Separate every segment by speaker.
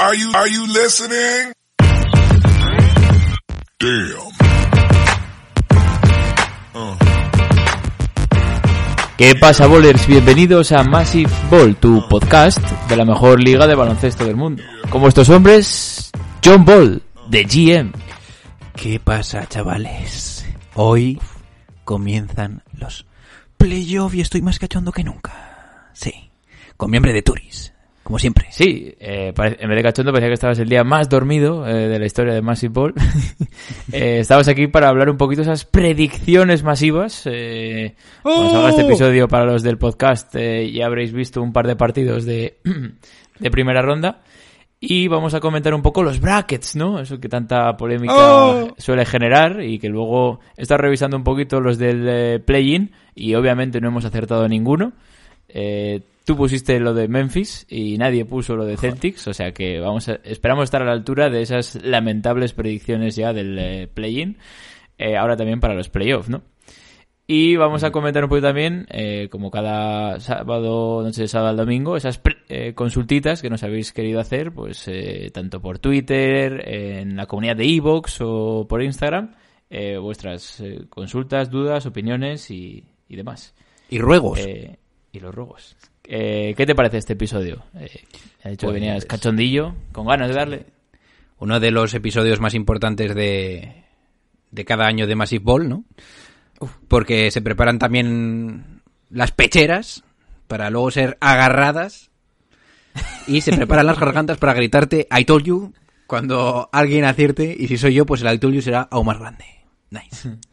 Speaker 1: Are you are you listening? Damn.
Speaker 2: ¿Qué pasa, bowlers? Bienvenidos a Massive Ball, tu podcast de la mejor liga de baloncesto del mundo. Como estos hombres, John Ball, de GM.
Speaker 3: ¿Qué pasa, chavales? Hoy comienzan los playoffs y estoy más cachondo que nunca. Sí, con mi hambre de Turis, como siempre.
Speaker 2: Sí, eh, en vez de cachondo parecía que estabas el día más dormido eh, de la historia de Massive Ball. eh, estabas aquí para hablar un poquito de esas predicciones masivas. Eh, cuando salga este episodio para los del podcast eh, ya habréis visto un par de partidos de, de primera ronda. Y vamos a comentar un poco los brackets, ¿no? Eso que tanta polémica suele generar y que luego estado revisando un poquito los del eh, play-in y obviamente no hemos acertado ninguno. Eh, tú pusiste lo de Memphis y nadie puso lo de Celtics, o sea que vamos a- esperamos estar a la altura de esas lamentables predicciones ya del eh, play-in, eh, ahora también para los playoffs, ¿no? Y vamos a comentar un poquito también, eh, como cada sábado, noche de sábado al domingo, esas pre- eh, consultitas que nos habéis querido hacer, pues eh, tanto por Twitter, en la comunidad de Evox o por Instagram, eh, vuestras eh, consultas, dudas, opiniones y, y demás.
Speaker 3: Y ruegos.
Speaker 2: Y los ruegos. Eh, ¿Qué te parece este episodio? Eh, ha dicho que
Speaker 3: Pues-
Speaker 2: venías cachondillo, con ganas de darle.
Speaker 3: Uno de los episodios más importantes de, de cada año de Massive Ball, ¿no? Porque se preparan también las pecheras para luego ser agarradas y se preparan las gargantas para gritarte I told you cuando alguien acierte y si soy yo pues el I told you será aún más grande. Nice.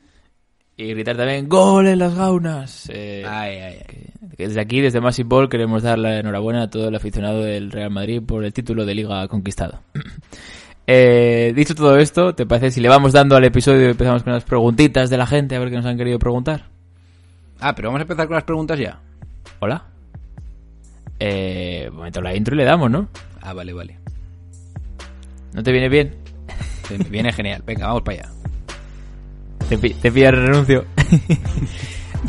Speaker 2: Y gritar también ¡Gol en las gaunas! Eh,
Speaker 3: Ay, ay, ay.
Speaker 2: que- desde aquí, desde Massive Ball, queremos dar la enhorabuena a todo el aficionado del Real Madrid por el título de liga conquistado. Eh, dicho todo esto, ¿te parece si le vamos dando al episodio y empezamos con las preguntitas de la gente a ver qué nos han querido preguntar?
Speaker 3: Ah, pero vamos a empezar con las preguntas ya.
Speaker 2: ¿Hola? Eh, momento la intro y le damos, ¿no?
Speaker 3: Ah, vale, vale.
Speaker 2: ¿No te viene bien?
Speaker 3: Me Viene genial. Venga, vamos para allá.
Speaker 2: Te, te pilla el renuncio.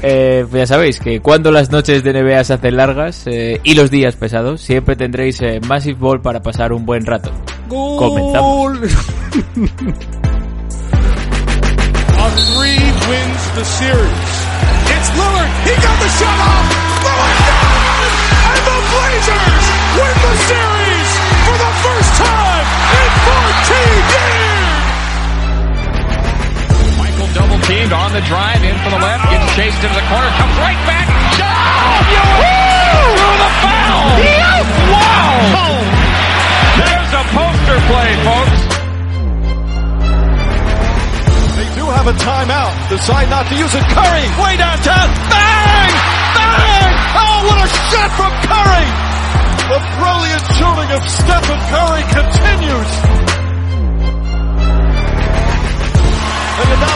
Speaker 2: Eh, pues ya sabéis que cuando las noches de NBA se hacen largas eh, y los días pesados, siempre tendréis eh, Massive Ball para pasar un buen rato. Comenzamos.
Speaker 1: A three wins the series. It's Lillard. He got the shot off. Lillard down! And the Blazers win the series for the first time in 14 years.
Speaker 4: Teamed on the drive in for the left, gets chased into the corner, comes right back. Shot! Through the foul! Yes! Wow! There's a poster play, folks.
Speaker 5: They do have a timeout. Decide not to use it. Curry, way downtown. Bang! Bang! Oh, what a shot from Curry! The brilliant shooting of Stephen Curry continues. Iguodala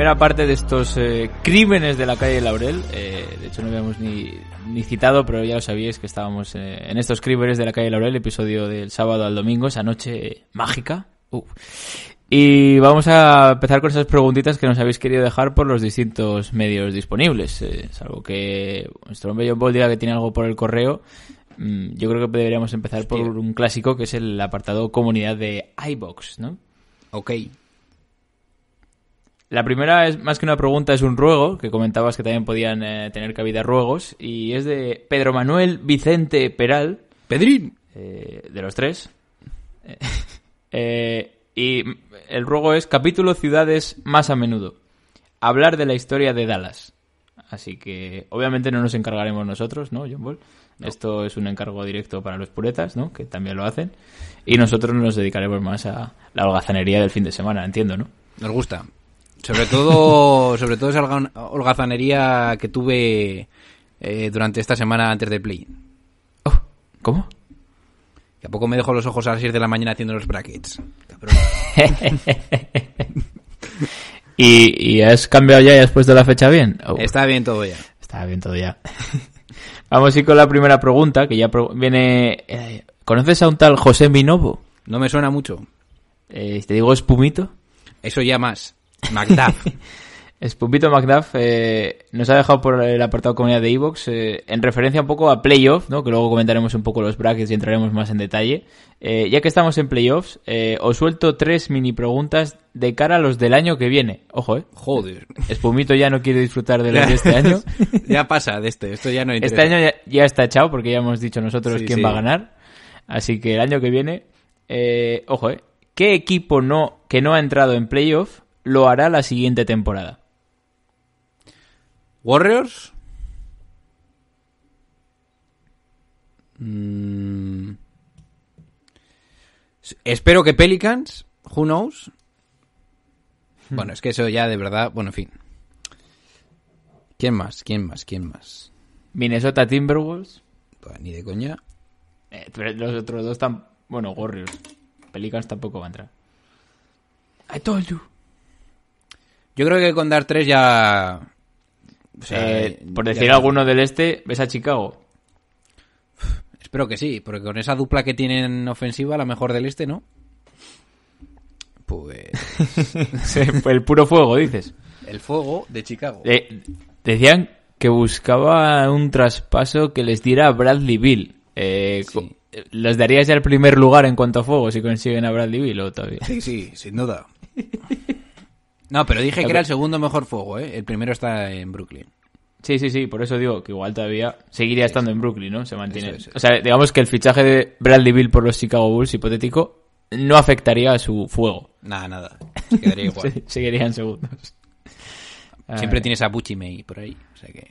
Speaker 2: Primera parte de estos eh, crímenes de la calle Laurel. Eh, de hecho, no habíamos ni, ni citado, pero ya lo sabíais que estábamos eh, en estos crímenes de la calle Laurel, episodio del sábado al domingo, esa noche mágica. Uh. Y vamos a empezar con esas preguntitas que nos habéis querido dejar por los distintos medios disponibles. Eh, salvo que nuestro hombre John Ball diga que tiene algo por el correo. mm, Yo creo que deberíamos empezar por un clásico que es el apartado comunidad de iBox, ¿no?
Speaker 3: Ok.
Speaker 2: La primera es más que una pregunta, es un ruego, que comentabas que también podían eh, tener cabida ruegos, y es de Pedro Manuel Vicente Peral,
Speaker 3: Pedrín.
Speaker 2: eh, de los tres. Eh, Y el ruego es capítulo ciudades más a menudo. Hablar de la historia de Dallas. Así que obviamente no nos encargaremos nosotros, ¿no, John Ball? Esto es un encargo directo para los puretas, ¿no? Que también lo hacen. Y nosotros nos dedicaremos más a la holgazanería del fin de semana, entiendo, ¿no?
Speaker 3: Nos gusta. Sobre todo, sobre todo esa holga- holgazanería que tuve eh, durante esta semana antes del play.
Speaker 2: Oh, ¿Cómo?
Speaker 3: Que a poco me dejo los ojos a las 6 de la mañana haciendo los brackets. Cabrón.
Speaker 2: ¿Y, y has cambiado ya y has puesto la fecha bien? Oh,
Speaker 3: Está bien todo ya.
Speaker 2: Está bien todo ya. Vamos a ir con la primera pregunta, que ya viene... eh, ¿Conoces a un tal José Minovo?
Speaker 3: No me suena mucho.
Speaker 2: Eh, ¿Te digo Espumito?
Speaker 3: Eso ya más. Macduff.
Speaker 2: Espumito McDuff eh, nos ha dejado por el apartado comunidad de Evox en referencia un poco a playoff, ¿no? que luego comentaremos un poco los brackets y entraremos más en detalle. Eh, ya que estamos en playoffs, eh, os suelto tres mini preguntas de cara a los del año que viene. Ojo, ¿eh?
Speaker 3: Joder.
Speaker 2: Espumito ya no quiere disfrutar de los de este año.
Speaker 3: ya pasa de este. Esto ya no
Speaker 2: Este
Speaker 3: interesa.
Speaker 2: año ya, ya está echado porque ya hemos dicho nosotros
Speaker 3: Sí,
Speaker 2: quién
Speaker 3: sí.
Speaker 2: va a ganar. Así que el año que viene, eh, ojo, ¿eh? ¿Qué equipo no, que no ha entrado en playoff lo hará la siguiente temporada?
Speaker 3: Warriors. Mm. Espero que Pelicans. Who knows? Bueno, es que eso ya de verdad. Bueno, en fin. ¿Quién más? ¿Quién más? ¿Quién más?
Speaker 2: Minnesota Timberwolves.
Speaker 3: Pues ni de coña.
Speaker 2: Eh, pero los otros dos están. Bueno, Warriors. Pelicans tampoco va a entrar. I told you.
Speaker 3: Yo creo que con dar tres ya. o sea,
Speaker 2: Eh, por
Speaker 3: ya
Speaker 2: decir
Speaker 3: está.
Speaker 2: alguno del este, ¿ves a Chicago?
Speaker 3: Espero que sí, porque con esa dupla que tienen ofensiva, la mejor del este, ¿no? Pues.
Speaker 2: Sí, el puro fuego, dices.
Speaker 3: El fuego de Chicago.
Speaker 2: Eh, decían que buscaba un traspaso que les diera a Bradley Bill. Eh,
Speaker 3: Sí.
Speaker 2: ¿Les darías ya el primer lugar en cuanto a fuego si consiguen a Bradley Bill o todavía?
Speaker 3: Sí, sí, sin duda. No, pero dije que era el segundo mejor fuego, ¿eh? El primero está en Brooklyn.
Speaker 2: Sí, sí, sí, por eso digo que igual todavía seguiría estando en Brooklyn, ¿no? Se mantiene.
Speaker 3: Eso es, eso
Speaker 2: O sea, digamos que el fichaje de Bradley Bill por los Chicago Bulls, hipotético, no afectaría a su fuego.
Speaker 3: Nada, nada. Se quedaría igual.
Speaker 2: Se- Seguirían segundos.
Speaker 3: Siempre
Speaker 2: Ah,
Speaker 3: tienes a Bucci May por ahí. O sea que.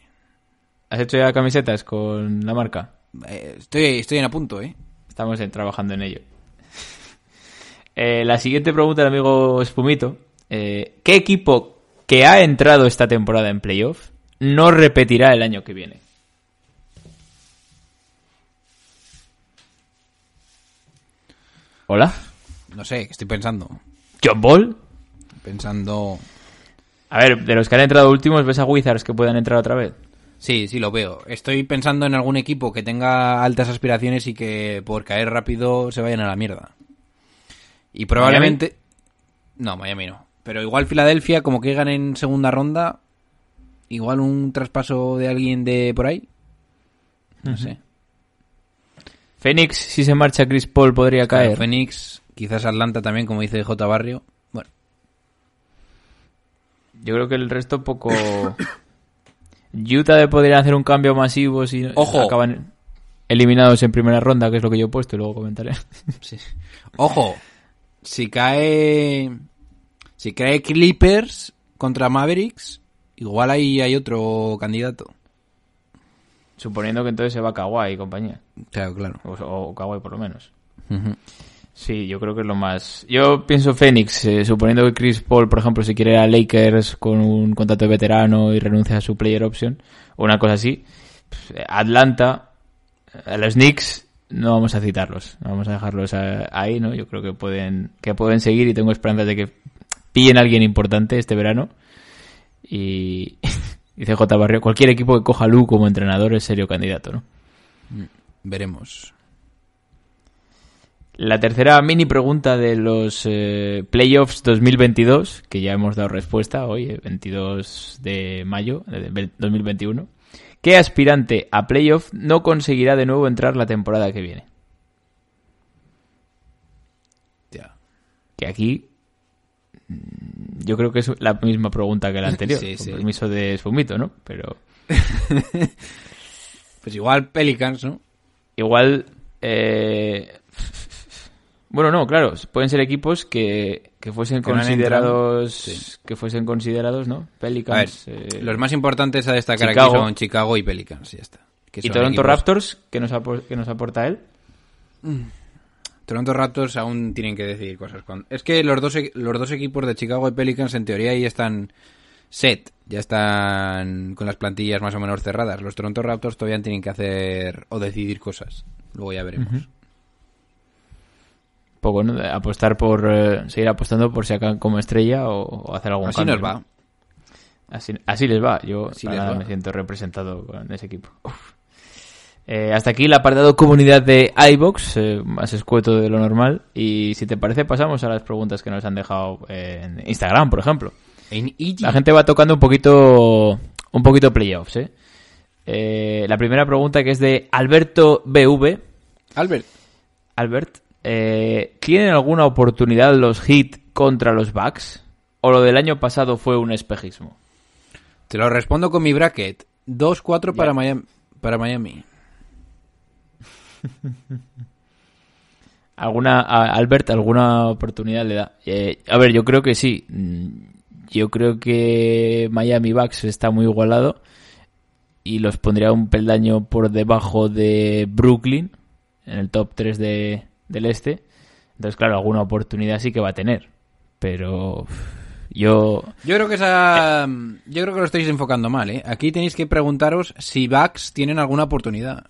Speaker 2: ¿Has hecho ya camisetas con la marca?
Speaker 3: eh, estoy, estoy en a punto, ¿eh?
Speaker 2: Estamos en- trabajando en ello. Eh, la siguiente pregunta del amigo Espumito. Eh, ¿Qué equipo que ha entrado esta temporada en playoff no repetirá el año que viene? ¿Hola?
Speaker 3: No sé, estoy pensando.
Speaker 2: ¿John Ball?
Speaker 3: Pensando.
Speaker 2: A ver, de los que han entrado últimos, ¿ves a Wizards que puedan entrar otra vez?
Speaker 3: Sí, sí, lo veo. Estoy pensando en algún equipo que tenga altas aspiraciones y que por caer rápido se vayan a la mierda. Y probablemente... No, Miami no. Pero igual Filadelfia, como que ganen en segunda ronda, igual un traspaso de alguien de por ahí. No sé.
Speaker 2: Phoenix, si se marcha Chris Paul, podría
Speaker 3: Claro,
Speaker 2: caer.
Speaker 3: Phoenix, quizás Atlanta también, como dice J. Barrio. Bueno,
Speaker 2: Yo creo que el resto poco... Utah de podrían hacer un cambio masivo si
Speaker 3: Ojo.
Speaker 2: acaban eliminados en primera ronda, que es lo que yo he puesto y luego comentaré.
Speaker 3: sí. Ojo, si cae... Si cae Clippers contra Mavericks, igual ahí hay otro candidato.
Speaker 2: Suponiendo que entonces se va Kawhi y compañía.
Speaker 3: Claro, claro.
Speaker 2: O, o Kawhi por lo menos. Sí, yo creo que es lo más... Yo pienso Phoenix, eh, suponiendo que Chris Paul, por ejemplo, si quiere ir a Lakers con un contrato de veterano y renuncia a su player option, o una cosa así. Atlanta, a los Knicks, no vamos a citarlos. Vamos a dejarlos a- ahí, ¿no? Yo creo que pueden, que pueden seguir y tengo esperanzas de que pillen a alguien importante este verano. Y dice J. Barrio, cualquier equipo que coja a Lu como entrenador es serio candidato, ¿no?
Speaker 3: Veremos.
Speaker 2: La tercera mini pregunta de los eh, playoffs 2022, que ya hemos dado respuesta hoy, eh, 22 de mayo de ve- 2021. ¿Qué aspirante a playoff no conseguirá de nuevo entrar la temporada que viene?
Speaker 3: Ya.
Speaker 2: Que aquí yo creo que es la misma pregunta que la anterior,
Speaker 3: Sí,
Speaker 2: con
Speaker 3: sí.
Speaker 2: permiso de Sfumito, ¿no? Pero
Speaker 3: Pues igual Pelicans, ¿no?
Speaker 2: igual... eh, Bueno, no, claro, pueden ser equipos que, que fuesen
Speaker 3: Que
Speaker 2: considerados,
Speaker 3: sí.
Speaker 2: que fuesen considerados, ¿no?
Speaker 3: A ver,
Speaker 2: Pelicans. eh,
Speaker 3: los más importantes a destacar
Speaker 2: Chicago.
Speaker 3: aquí son Chicago y Pelicans, ya está. Que
Speaker 2: y Toronto
Speaker 3: equipos-
Speaker 2: Raptors, que nos, que nos aporta él.
Speaker 3: Toronto Raptors aún tienen que decidir cosas. Cuando- Es que los dos, e- los dos equipos de Chicago y Pelicans en teoría ya están set, ya están con las plantillas más o menos cerradas. Los Toronto Raptors todavía tienen que hacer o decidir cosas. Luego ya veremos.
Speaker 2: Poco, ¿no? De Apostar por, eh, seguir apostando por si acaban como estrella o, o hacer algún
Speaker 3: Así
Speaker 2: cambio.
Speaker 3: nos va.
Speaker 2: ¿no? Así, así les va. Yo
Speaker 3: Así
Speaker 2: para
Speaker 3: les
Speaker 2: nada
Speaker 3: va.
Speaker 2: me siento representado con ese equipo. Uf. Eh, hasta aquí el apartado comunidad de iBox, eh, más escueto de lo normal. Y si te parece, pasamos a las preguntas que nos han dejado en Instagram, por ejemplo.
Speaker 3: En.
Speaker 2: La gente va tocando un poquito, un poquito playoffs, ¿eh? Eh, la primera pregunta que es de Alberto BV.
Speaker 3: Albert,
Speaker 2: Albert, eh, ¿tienen alguna oportunidad los Heat contra los Bucks? ¿O lo del año pasado fue un espejismo?
Speaker 3: te lo respondo con mi bracket. 2-4 para Miami. Para Miami.
Speaker 2: ¿Alguna, Albert, alguna oportunidad le da? Eh, a ver, yo creo que sí. Mm, Yo creo que Miami Bucks está muy igualado y los pondría un peldaño por debajo de Brooklyn en el top 3 de, del este. Entonces, claro, alguna oportunidad sí que va a tener. Pero yo
Speaker 3: Yo creo que esa, yo creo que lo estáis enfocando mal, ¿eh? Aquí tenéis que preguntaros si Bucks tienen alguna oportunidad.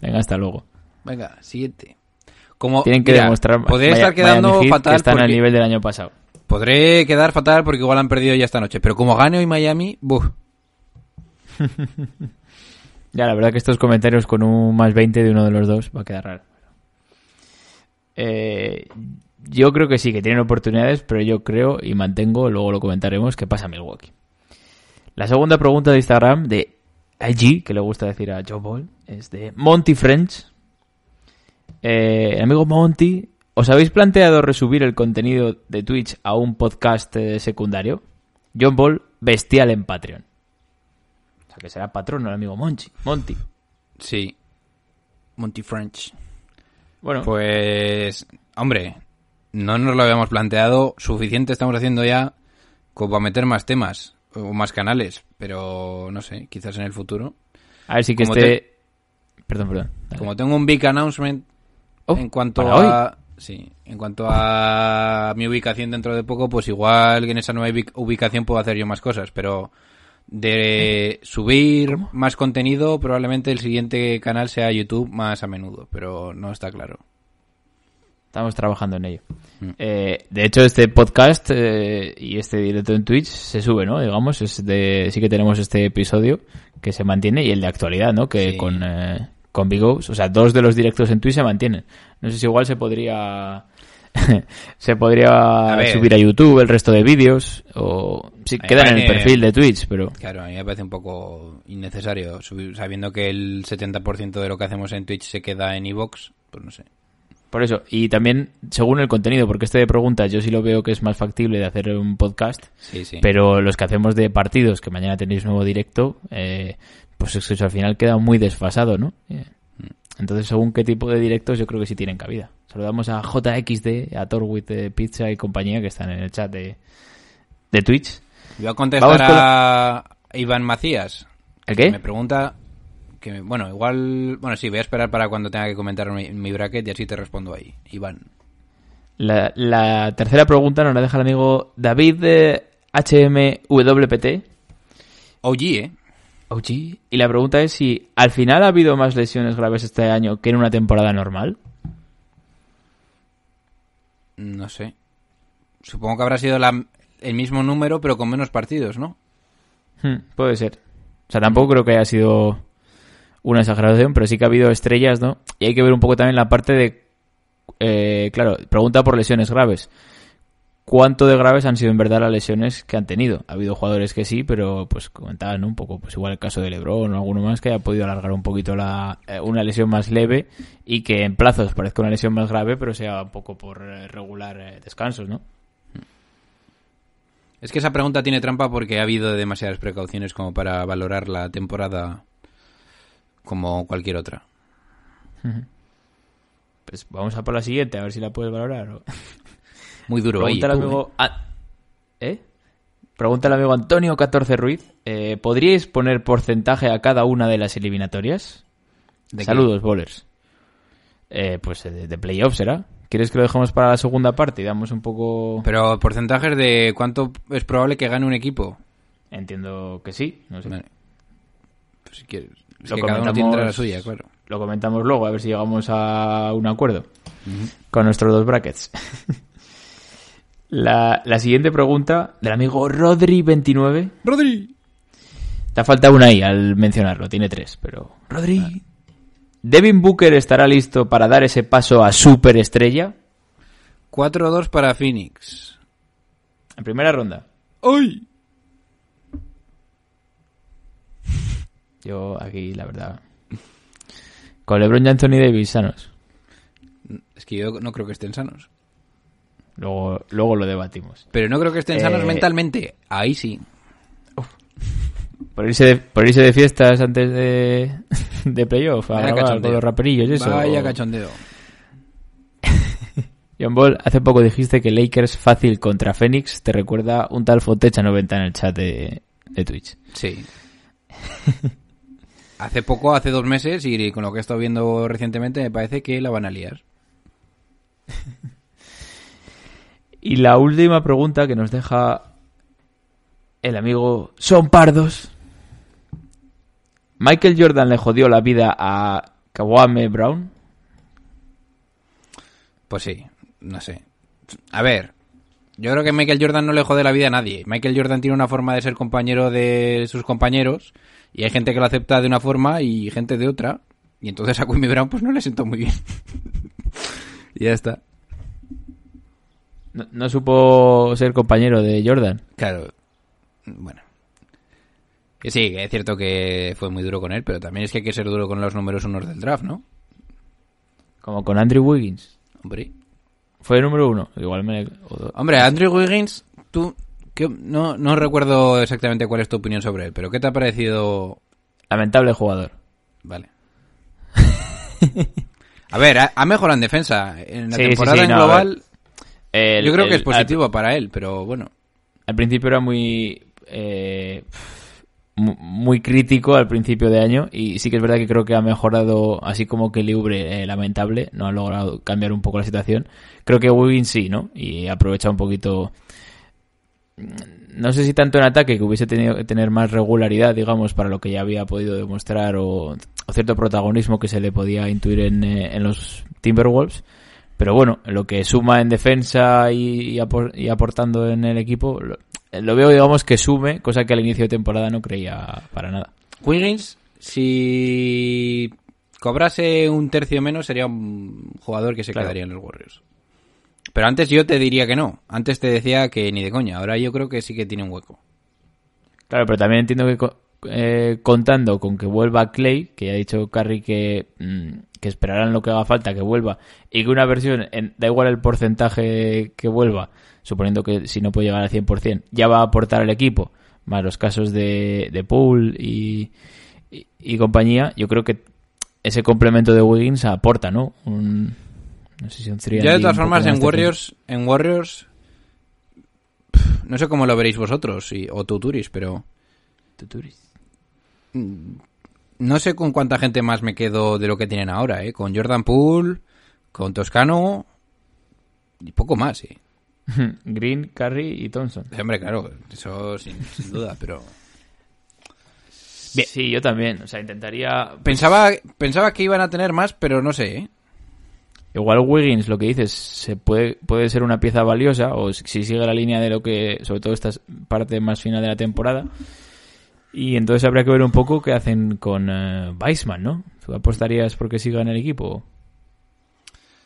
Speaker 2: Venga, hasta luego.
Speaker 3: Venga, siguiente. Como,
Speaker 2: Tienen que
Speaker 3: mira,
Speaker 2: demostrar.
Speaker 3: Podría
Speaker 2: Maya-
Speaker 3: estar quedando
Speaker 2: Miami
Speaker 3: fatal
Speaker 2: Que están
Speaker 3: porque-
Speaker 2: al nivel del año pasado.
Speaker 3: Podré quedar fatal porque igual han perdido ya esta noche. Pero como gane hoy Miami, ¡buf!
Speaker 2: Ya, la verdad que estos comentarios con un más 20 de uno de los dos va a quedar raro. Eh, yo creo que sí, que tienen oportunidades, pero yo creo y mantengo, luego lo comentaremos, que pasa Milwaukee. La segunda pregunta de Instagram de IG, que le gusta decir a Joe Ball, es de Monty French. Eh, amigo Monty, ¿os habéis planteado resubir el contenido de Twitch a un podcast eh, secundario? John Ball, bestial en Patreon. O sea, que será patrono el amigo Monchi, Monty.
Speaker 3: Sí. Monty French.
Speaker 2: Bueno,
Speaker 3: Pues, hombre, no nos lo habíamos planteado. Suficiente estamos haciendo ya como para meter más temas o más canales. Pero, no sé, quizás en el futuro.
Speaker 2: a ver si que
Speaker 3: como
Speaker 2: esté... Perdón, perdón. Dale.
Speaker 3: Como tengo un big announcement
Speaker 2: Oh,
Speaker 3: en cuanto
Speaker 2: ¿para
Speaker 3: a... Sí, en cuanto a mi ubicación dentro de poco, pues igual en esa nueva ubic- ubicación puedo hacer yo más cosas, pero de subir más contenido, probablemente el siguiente canal sea YouTube más a menudo, pero no está claro.
Speaker 2: Estamos trabajando en ello.
Speaker 3: Mm.
Speaker 2: Eh, de hecho, este podcast eh, y este directo en Twitch se sube, ¿no? Digamos, es de, sí que tenemos este episodio que se mantiene y el de actualidad, ¿no? Que
Speaker 3: Sí.
Speaker 2: con, eh, con Big O's, o sea, dos de los directos en Twitch se mantienen. No sé si igual se podría... se podría
Speaker 3: A
Speaker 2: subir a YouTube el resto de vídeos o si
Speaker 3: me
Speaker 2: quedan en el perfil de Twitch, pero
Speaker 3: Claro, a mí me parece un poco innecesario subir, sabiendo que el 70% de lo que hacemos en Twitch se queda en iVoox, pues no sé.
Speaker 2: Por eso, y también según el contenido, porque este de preguntas yo sí lo veo que es más factible de hacer un podcast,
Speaker 3: Sí, sí.
Speaker 2: pero los que hacemos de partidos, que mañana tenéis nuevo directo, eh, pues eso al final queda muy desfasado, ¿no? Eh, Entonces, según qué tipo de directos, yo creo que sí tienen cabida. Saludamos a JXD, a Torwit de Pizza y compañía que están en el chat de, de Twitch.
Speaker 3: Voy a contestar
Speaker 2: con
Speaker 3: a Iván Macías.
Speaker 2: ¿El qué?
Speaker 3: Me pregunta que bueno, igual, bueno, sí, voy a esperar para cuando tenga que comentar mi, mi bracket y así te respondo ahí. Iván.
Speaker 2: La, la tercera pregunta nos la deja el amigo David de HMWPT.
Speaker 3: OG, ¿eh?
Speaker 2: OG. Y la pregunta es si al final ha habido más lesiones graves este año que en una temporada normal.
Speaker 3: No sé. Supongo que habrá sido la- el mismo número, pero con menos partidos, ¿no?
Speaker 2: Hmm, puede ser. O sea, tampoco creo que haya sido una exageración, pero sí que ha habido estrellas, ¿no? Y hay que ver un poco también la parte de... eh, claro, pregunta por lesiones graves. ¿Cuánto de graves han sido en verdad las lesiones que han tenido? Ha habido jugadores que sí, pero pues comentaban ¿no? un poco, pues igual el caso de Lebron o alguno más que haya podido alargar un poquito la, eh, una lesión más leve y que en plazos parezca una lesión más grave, pero sea un poco por eh, regular eh, descansos, ¿no?
Speaker 3: Es que esa pregunta tiene trampa porque ha habido demasiadas precauciones como para valorar la temporada como cualquier otra.
Speaker 2: Pues vamos a por la siguiente, a ver si la puedes valorar. o-
Speaker 3: Muy duro ahí.
Speaker 2: Pregunta al
Speaker 3: tú,
Speaker 2: amigo... Ah, ¿Eh? Pregunta al amigo Antonio 14 Ruiz. eh, ¿Podríais poner porcentaje a cada una de las eliminatorias?
Speaker 3: ¿De qué?
Speaker 2: Saludos, bowlers. Eh, pues eh, de, de playoff será. ¿Quieres que lo dejemos para la segunda parte y damos un poco...
Speaker 3: Pero porcentajes de cuánto es probable que gane un equipo.
Speaker 2: Entiendo que sí, no sé.
Speaker 3: Vale. Pues si quieres. Es
Speaker 2: Lo
Speaker 3: que cada uno
Speaker 2: comentamos-
Speaker 3: tendrá la suya, claro.
Speaker 2: Lo comentamos luego, a ver si llegamos a un acuerdo con nuestros dos brackets. la, la siguiente pregunta del amigo Rodri29.
Speaker 3: Rodri.
Speaker 2: Te ha faltado una ahí al mencionarlo, tiene tres, pero... Rodri... ¿Devin Booker estará listo para dar ese paso a superestrella?
Speaker 3: 4-2 para Phoenix.
Speaker 2: En primera ronda.
Speaker 3: ¡Ay!
Speaker 2: Yo aquí, la verdad... Con LeBron y Anthony Davis sanos.
Speaker 3: Es que yo no creo que estén sanos.
Speaker 2: Luego, luego lo debatimos.
Speaker 3: Pero no creo que estén sanos
Speaker 2: Eh,
Speaker 3: mentalmente. Ahí sí.
Speaker 2: Por irse de, por irse de fiestas antes de, de playoff, a
Speaker 3: Vaya
Speaker 2: grabar
Speaker 3: cachondeo.
Speaker 2: con los raperillos y eso.
Speaker 3: Vaya cachondeo.
Speaker 2: John Ball, hace poco dijiste que Lakers fácil contra Phoenix te recuerda un tal Fotecha90 en el chat de, de Twitch.
Speaker 3: Sí. hace poco, hace dos meses, y con lo que he estado viendo recientemente, me parece que la van a liar.
Speaker 2: Y la última pregunta que nos deja el amigo Son Pardos. Michael Jordan le jodió la vida a Kawame Brown.
Speaker 3: Pues sí, no sé. A ver, yo creo que Michael Jordan no le jode la vida a nadie. Michael Jordan tiene una forma de ser compañero de sus compañeros y hay gente que lo acepta de una forma y gente de otra. Y entonces a Quimby Brown pues no le siento muy bien. y ya está.
Speaker 2: No, no supo ser compañero de Jordan.
Speaker 3: Claro. Bueno. Que sí, es cierto que fue muy duro con él, pero también es que hay que ser duro con los números unos del draft, ¿no?
Speaker 2: Como con Andrew Wiggins.
Speaker 3: Hombre.
Speaker 2: Fue el número uno. Igual me...
Speaker 3: Hombre, Andrew Wiggins, tú... ¿qué- no, no recuerdo exactamente cuál es tu opinión sobre él, pero ¿qué te ha parecido
Speaker 2: Lamentable jugador.
Speaker 3: Vale. A ver, ha, ha mejorado en defensa. En la
Speaker 2: Sí,
Speaker 3: temporada
Speaker 2: sí,
Speaker 3: en
Speaker 2: no,
Speaker 3: global,
Speaker 2: El-
Speaker 3: yo creo que es positivo para él, pero bueno.
Speaker 2: Al, principio era muy... eh, mu- muy crítico al principio de año y sí que es verdad que creo que ha mejorado así como que Libre eh, lamentable no ha logrado cambiar un poco la situación creo que Wiggins sí no y ha aprovechado un poquito no sé si tanto en ataque que hubiese tenido que tener más regularidad digamos para lo que ya había podido demostrar o, o cierto protagonismo que se le podía intuir en, eh, en los Timberwolves pero bueno, lo que suma en defensa y, y apor- y aportando en el equipo, lo, lo veo, digamos, que sume, cosa que al inicio de temporada no creía para nada.
Speaker 3: Wiggins, si cobrase un tercio menos, sería un jugador que se
Speaker 2: Claro.
Speaker 3: quedaría en los Warriors. Pero antes yo te diría que no. Antes te decía que ni de coña. Ahora yo creo que sí que tiene un hueco.
Speaker 2: Claro, pero también entiendo que eh, contando con que vuelva Clay, que ha dicho Curry que, mm, que esperarán lo que haga falta que vuelva, y que una versión, en- da igual el porcentaje que vuelva, suponiendo que si no puede llegar al 100%, ya va a aportar al equipo, más los casos de, de Poole y, y, y compañía, yo creo que ese complemento de Wiggins aporta, ¿no? Un, no sé si un
Speaker 3: Yo de todas formas en. Warriors, en Warriors, no sé cómo lo veréis vosotros y, o tú Turis, pero no sé con cuánta gente más me quedo de lo que tienen ahora, ¿eh? Con Jordan Poole, con Toscano y poco más, ¿eh?
Speaker 2: Green, Curry y Thompson.
Speaker 3: Hombre, claro, eso sin, sin duda, pero...
Speaker 2: Sí, yo también. O sea, intentaría
Speaker 3: Pensaba, pensaba que iban a tener más, pero no sé, ¿eh?
Speaker 2: Igual Wiggins, lo que dices, se puede, puede ser una pieza valiosa, o si si sigue la línea de lo que, sobre todo esta parte más final de la temporada. Y entonces habría que ver un poco qué hacen con eh, Weissman, ¿no? ¿Tú apostarías porque siga en el equipo?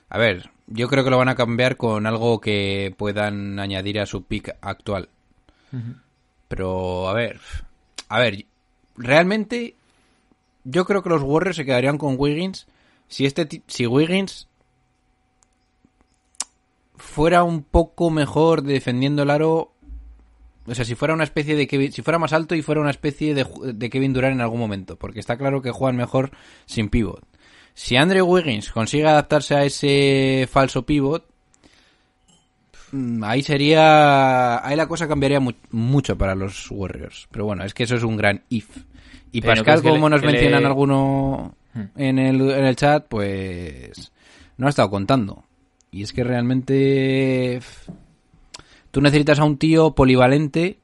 Speaker 3: A ver, yo creo que lo van a cambiar con algo que puedan añadir a su pick actual. Pero, a ver, a ver, realmente yo creo que los Warriors se quedarían con Wiggins si este si Wiggins fuera un poco mejor defendiendo el aro, o sea, si fuera una especie de Kevin, si fuera más alto y fuera una especie de, de Kevin Durant en algún momento, porque está claro que juegan mejor sin pivot. Si Andrew Wiggins consigue adaptarse a ese falso pivot, mm, ahí sería. Ahí la cosa cambiaría mu- mucho para los Warriors. Pero bueno, es que eso es un gran if. Y
Speaker 2: Pero
Speaker 3: Pascal, como
Speaker 2: le-
Speaker 3: nos
Speaker 2: que le-
Speaker 3: mencionan alguno
Speaker 2: Hmm.
Speaker 3: en el, en el chat, pues no ha estado contando. Y es que realmente tú necesitas a un tío polivalente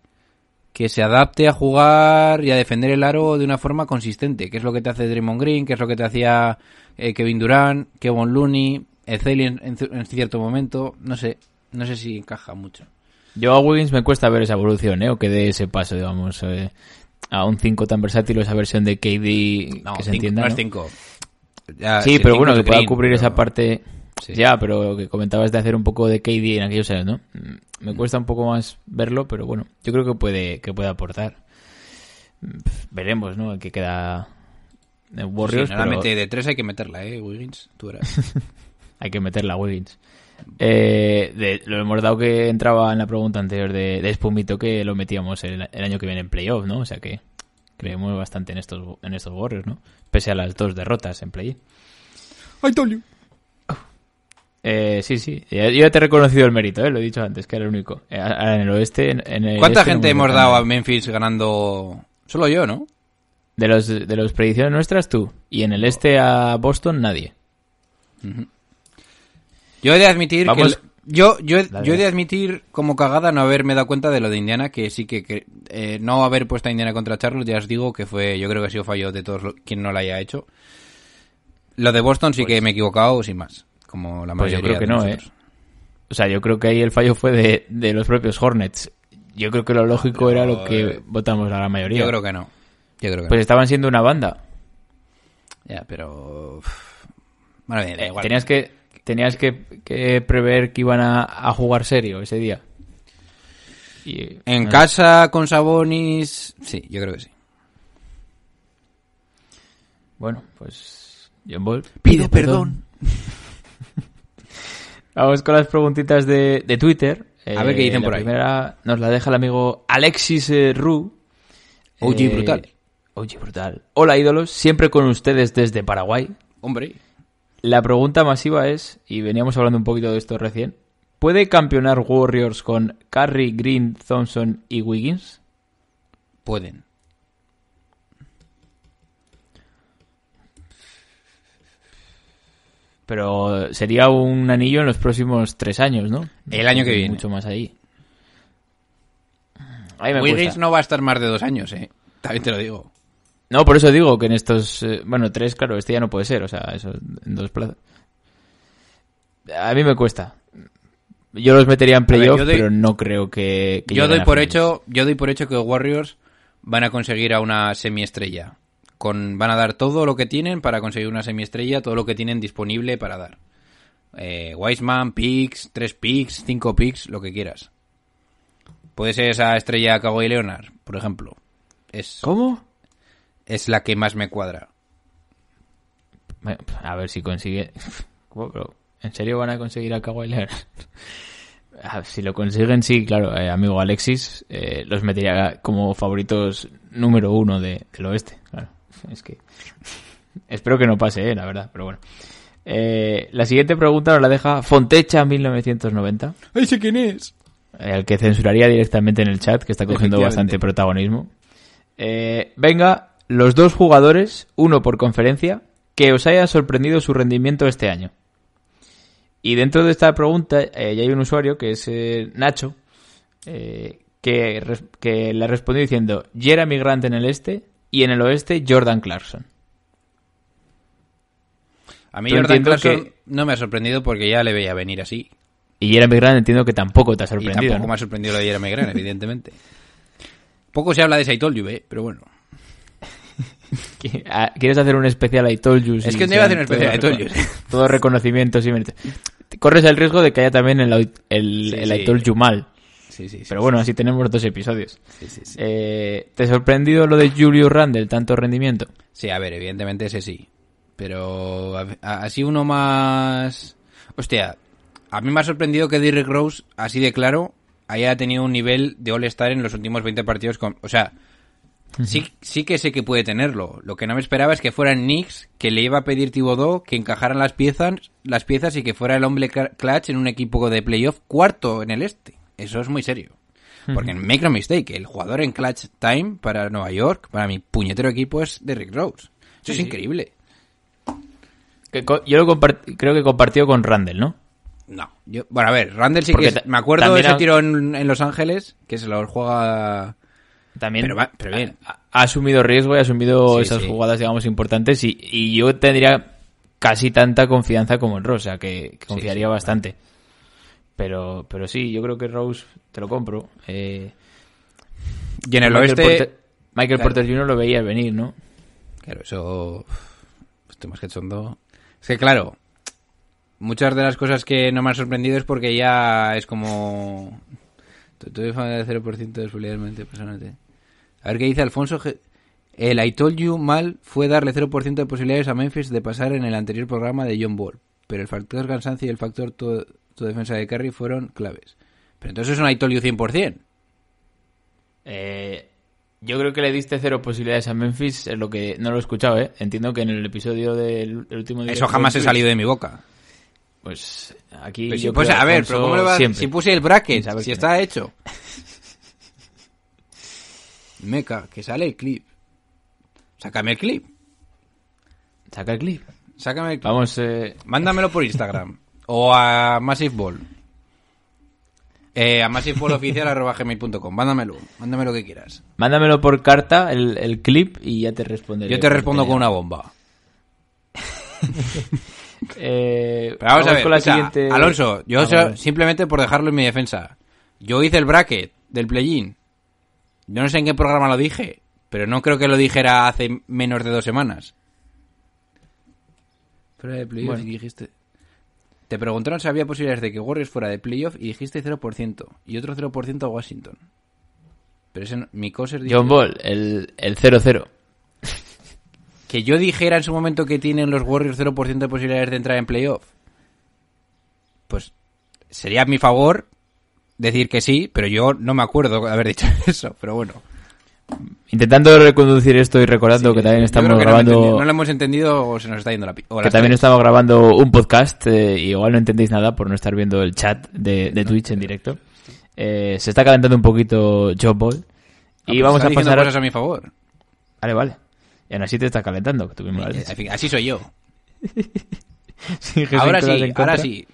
Speaker 3: que se adapte a jugar y a defender el aro de una forma consistente, que es lo que te hace Draymond Green, que es lo que te hacía eh, Kevin Durant, Kevin Looney, Ezeli en, en ci- en cierto momento, no sé, no sé si encaja mucho.
Speaker 2: Yo a Wiggins me cuesta ver esa evolución, ¿eh? O que dé ese paso, digamos, eh, a un 5 tan versátil o esa versión de KD
Speaker 3: No,
Speaker 2: que se
Speaker 3: cinco-
Speaker 2: entienda.
Speaker 3: no
Speaker 2: ¿no?
Speaker 3: es 5. Ya,
Speaker 2: Sí, pero
Speaker 3: cinco
Speaker 2: bueno, que pueda cubrir
Speaker 3: pero-
Speaker 2: esa parte.
Speaker 3: Sí.
Speaker 2: Ya, pero lo que comentabas de hacer un poco de KD en aquellos años, ¿no? Mm, Me cuesta un poco más verlo, pero bueno, yo creo que puede, que puede aportar. Mm, Veremos, ¿no? Que queda en Warriors,
Speaker 3: Sí,
Speaker 2: pero
Speaker 3: normalmente de 3 hay que meterla, ¿eh, Wiggins? Tú eras.
Speaker 2: hay que meterla a Wiggins. Eh, de- lo hemos dado que entraba en la pregunta anterior de, de Espumito que lo metíamos el, el año que viene en playoff, ¿no? O sea que creemos bastante en estos, en estos Warriors, ¿no? Pese a las dos derrotas en play.
Speaker 3: I told you.
Speaker 2: Eh, sí, sí. Yo ya te he reconocido el mérito, ¿eh? lo he dicho antes, que era el único. Eh, en el oeste. En, en el
Speaker 3: ¿Cuánta
Speaker 2: este
Speaker 3: gente
Speaker 2: hemos
Speaker 3: dado a. Memphis ganando? Solo yo, ¿no?
Speaker 2: De los, de los predicciones nuestras, tú. Y en el este a Boston, nadie.
Speaker 3: Yo he de admitir
Speaker 2: Vamos-
Speaker 3: que... el- Yo, yo, yo he de admitir como cagada no haberme dado cuenta de lo de Indiana, que sí que, que, eh, no haber puesto a Indiana contra Charlotte, ya os digo que fue, yo creo que ha sido fallo de todos lo- quien no lo haya hecho. Lo de Boston sí que me he equivocado sin más, como la
Speaker 2: Pues yo
Speaker 3: mayoría
Speaker 2: creo que no, ¿eh?
Speaker 3: nosotros.
Speaker 2: O sea, yo creo que ahí el fallo fue de, de los propios Hornets. Yo creo que lo lógico era lo que
Speaker 3: eh,
Speaker 2: votamos a la mayoría.
Speaker 3: Yo creo que no. Yo creo que
Speaker 2: Pues
Speaker 3: no.
Speaker 2: estaban siendo una banda.
Speaker 3: Ya, pero... Bueno, bien,
Speaker 2: Eh,
Speaker 3: igual.
Speaker 2: tenías que tenías que, que prever que iban a, a jugar serio ese día. Y,
Speaker 3: En
Speaker 2: no,
Speaker 3: casa con Sabonis... Sí, yo creo que sí.
Speaker 2: Bueno, pues John Ball.
Speaker 3: Pide perdón.
Speaker 2: Vamos con las preguntitas de, de Twitter.
Speaker 3: A ver qué dicen
Speaker 2: la
Speaker 3: por ahí.
Speaker 2: primera nos la deja el amigo Alexis eh, Ru.
Speaker 3: OG
Speaker 2: Eh,
Speaker 3: brutal.
Speaker 2: OG brutal. Hola ídolos, siempre con ustedes desde Paraguay.
Speaker 3: Hombre.
Speaker 2: La pregunta masiva es, y veníamos hablando un poquito de esto recién, ¿puede campeonar Warriors con Curry, Green, Thompson y Wiggins?
Speaker 3: Pueden.
Speaker 2: Pero sería un anillo en los próximos tres años, ¿no?
Speaker 3: El año que viene.
Speaker 2: Mucho más ahí. Ahí me
Speaker 3: Wiggins no va a estar más de dos años, eh. También te lo digo.
Speaker 2: No, por eso digo que en estos... eh, bueno, tres, claro, este ya no puede ser, o sea, eso en dos plazas. A mí me cuesta. Yo los metería en playoff,
Speaker 3: doy-
Speaker 2: pero no creo que... que
Speaker 3: Yo doy por hecho, yo doy por hecho que Warriors van a conseguir a una semiestrella. Con, van a dar todo lo que tienen para conseguir una semiestrella, todo lo que tienen disponible para dar. Eh, Wiseman, picks, tres picks, cinco picks, lo que quieras. Puede ser esa estrella Kawhi Leonard, por ejemplo. Es,
Speaker 2: ¿Cómo?
Speaker 3: es la que más me cuadra.
Speaker 2: A ver si consigue... ¿En serio van a conseguir a Kawhi Leonard? Si lo consiguen, sí, claro, eh, amigo Alexis, eh, los metería como favoritos número uno de, del oeste. Claro, es que espero que no pase, eh, la verdad, pero bueno. Eh, la siguiente pregunta nos la deja Fontecha 1990,
Speaker 3: ¡Ay, sé quién es!
Speaker 2: eh, al que censuraría directamente en el chat, que está cogiendo bastante protagonismo. Eh, venga, los dos jugadores, uno por conferencia, que os haya sorprendido su rendimiento este año. Y dentro de esta pregunta eh, ya hay un usuario que es eh, Nacho, eh, que le respondió diciendo Jeremy Grant en el este y en el oeste Jordan Clarkson.
Speaker 3: A mí Jordan Clarkson
Speaker 2: que-
Speaker 3: no me ha sorprendido porque ya le veía venir así.
Speaker 2: Y Jeremy Grant entiendo que tampoco te ha
Speaker 3: Y
Speaker 2: sorprendido.
Speaker 3: tampoco
Speaker 2: ¿no?
Speaker 3: me ha sorprendido lo de Jeremy Grant, evidentemente. Poco se habla de Saitol Juve, pero bueno.
Speaker 2: Ah, ¿Quieres hacer un especial I Told You?
Speaker 3: Es
Speaker 2: Sí,
Speaker 3: que día iba a hacer un especial I Told You.
Speaker 2: recono- Todos reconocimientos y méritos. Corres el riesgo de que haya también el, el,
Speaker 3: Sí,
Speaker 2: el
Speaker 3: sí.
Speaker 2: I Told You mal.
Speaker 3: Sí, sí, sí.
Speaker 2: Pero bueno, así tenemos dos episodios. Eh, ¿Te ha sorprendido lo de Julius Randle, tanto rendimiento?
Speaker 3: Sí, a ver, evidentemente ese sí. Pero así uno más... Hostia, a mí me ha sorprendido que Derrick Rose, así de claro, haya tenido un nivel de All-Star en los últimos 20 partidos. Con... O sea, Sí, sí que sé que puede tenerlo. Lo que no me esperaba es que fueran Knicks, que le iba a pedir Thibodeau que encajaran las piezas, las piezas y que fuera el hombre cl- clutch en un equipo de playoff cuarto en el este. Eso es muy serio. Porque make no mistake, el jugador en clutch time para Nueva York, para mi puñetero equipo es Derrick Rose. Eso es increíble.
Speaker 2: Que yo lo creo que compartió con Randall, ¿no?
Speaker 3: No, yo, bueno, a ver, Randall sí
Speaker 2: Porque
Speaker 3: que es- me acuerdo de ese
Speaker 2: ha-
Speaker 3: tiro en, en Los Ángeles, que se lo juega
Speaker 2: También
Speaker 3: Pero bien.
Speaker 2: Ha, ha asumido riesgo y ha asumido
Speaker 3: Sí,
Speaker 2: esas jugadas, digamos, importantes y, y yo tendría casi tanta confianza como en Rose, o sea, que, que confiaría bastante. Pero, pero sí, yo creo que Rose te lo compro. Eh,
Speaker 3: y en el
Speaker 2: Michael
Speaker 3: oeste
Speaker 2: Porter, Michael
Speaker 3: claro.
Speaker 2: Porter Jr. lo veía venir, ¿no?
Speaker 3: Claro, eso. Estoy más. Es que, claro, muchas de las cosas que no me han sorprendido es porque ya es como. Estoy fan del 0% de probablemente personalmente. A ver qué dice Alfonso. El I told you mal fue darle 0% de posibilidades a Memphis de pasar en el anterior programa de John Ball. Pero el factor cansancio y el factor tu, tu defensa de Curry fueron claves. Pero entonces es un you 100%.
Speaker 2: Eh, yo creo que le diste cero posibilidades a Memphis, es lo que no lo he escuchado, ¿eh? Entiendo que en el episodio del el último
Speaker 3: Eso
Speaker 2: directo
Speaker 3: jamás
Speaker 2: Twitch,
Speaker 3: salido de mi boca.
Speaker 2: Pues aquí yo creo,
Speaker 3: a ver,
Speaker 2: Alfonso,
Speaker 3: pero ¿cómo le vas?
Speaker 2: siempre.
Speaker 3: Si puse el bracket, si está hecho. Meca, que sale el clip. Sácame el clip.
Speaker 2: Saca el clip.
Speaker 3: Sácame el clip.
Speaker 2: Vamos, eh,
Speaker 3: Mándamelo por Instagram. o a Massive Ball. Eh, a massiveballoficial.gmail.com. Mándamelo. Mándame lo que quieras.
Speaker 2: mándamelo por carta el, el clip y ya te responderé.
Speaker 3: Yo te respondo con una bomba.
Speaker 2: Eh,
Speaker 3: Pero vamos, a ver,
Speaker 2: con la
Speaker 3: escucha,
Speaker 2: siguiente...
Speaker 3: Alonso, yo so- simplemente por dejarlo en mi defensa. Yo hice el bracket del play-in. Yo no sé en qué programa lo dije, pero no creo que lo dijera hace menos de dos semanas. Fuera de playoff
Speaker 2: Bueno.
Speaker 3: y dijiste... Te preguntaron si había posibilidades de que Warriors fuera de playoff y dijiste 0% y otro 0% a Washington. Pero ese no- mi dijo
Speaker 2: John Ball, el, el 0-0.
Speaker 3: que yo dijera en su momento que tienen los Warriors 0% de posibilidades de entrar en playoff. Pues sería a mi favor decir que sí, pero yo no me acuerdo de haber dicho eso, pero bueno.
Speaker 2: Intentando reconducir esto y recordando
Speaker 3: Sí,
Speaker 2: que también estamos
Speaker 3: que no lo
Speaker 2: grabando...
Speaker 3: No lo hemos entendido o se nos está yendo la o
Speaker 2: que también estamos grabando un podcast eh, y igual no entendéis nada por no estar viendo el chat de, de Twitch en directo. Eh, se está calentando un poquito John Ball.
Speaker 3: Ah,
Speaker 2: Y
Speaker 3: pues
Speaker 2: vamos a pasar...
Speaker 3: cosas a mi favor.
Speaker 2: Vale, vale. Y aún así te está calentando, que tú mismo
Speaker 3: fin, Así soy yo.
Speaker 2: Sí,
Speaker 3: Ahora sí, ahora sí.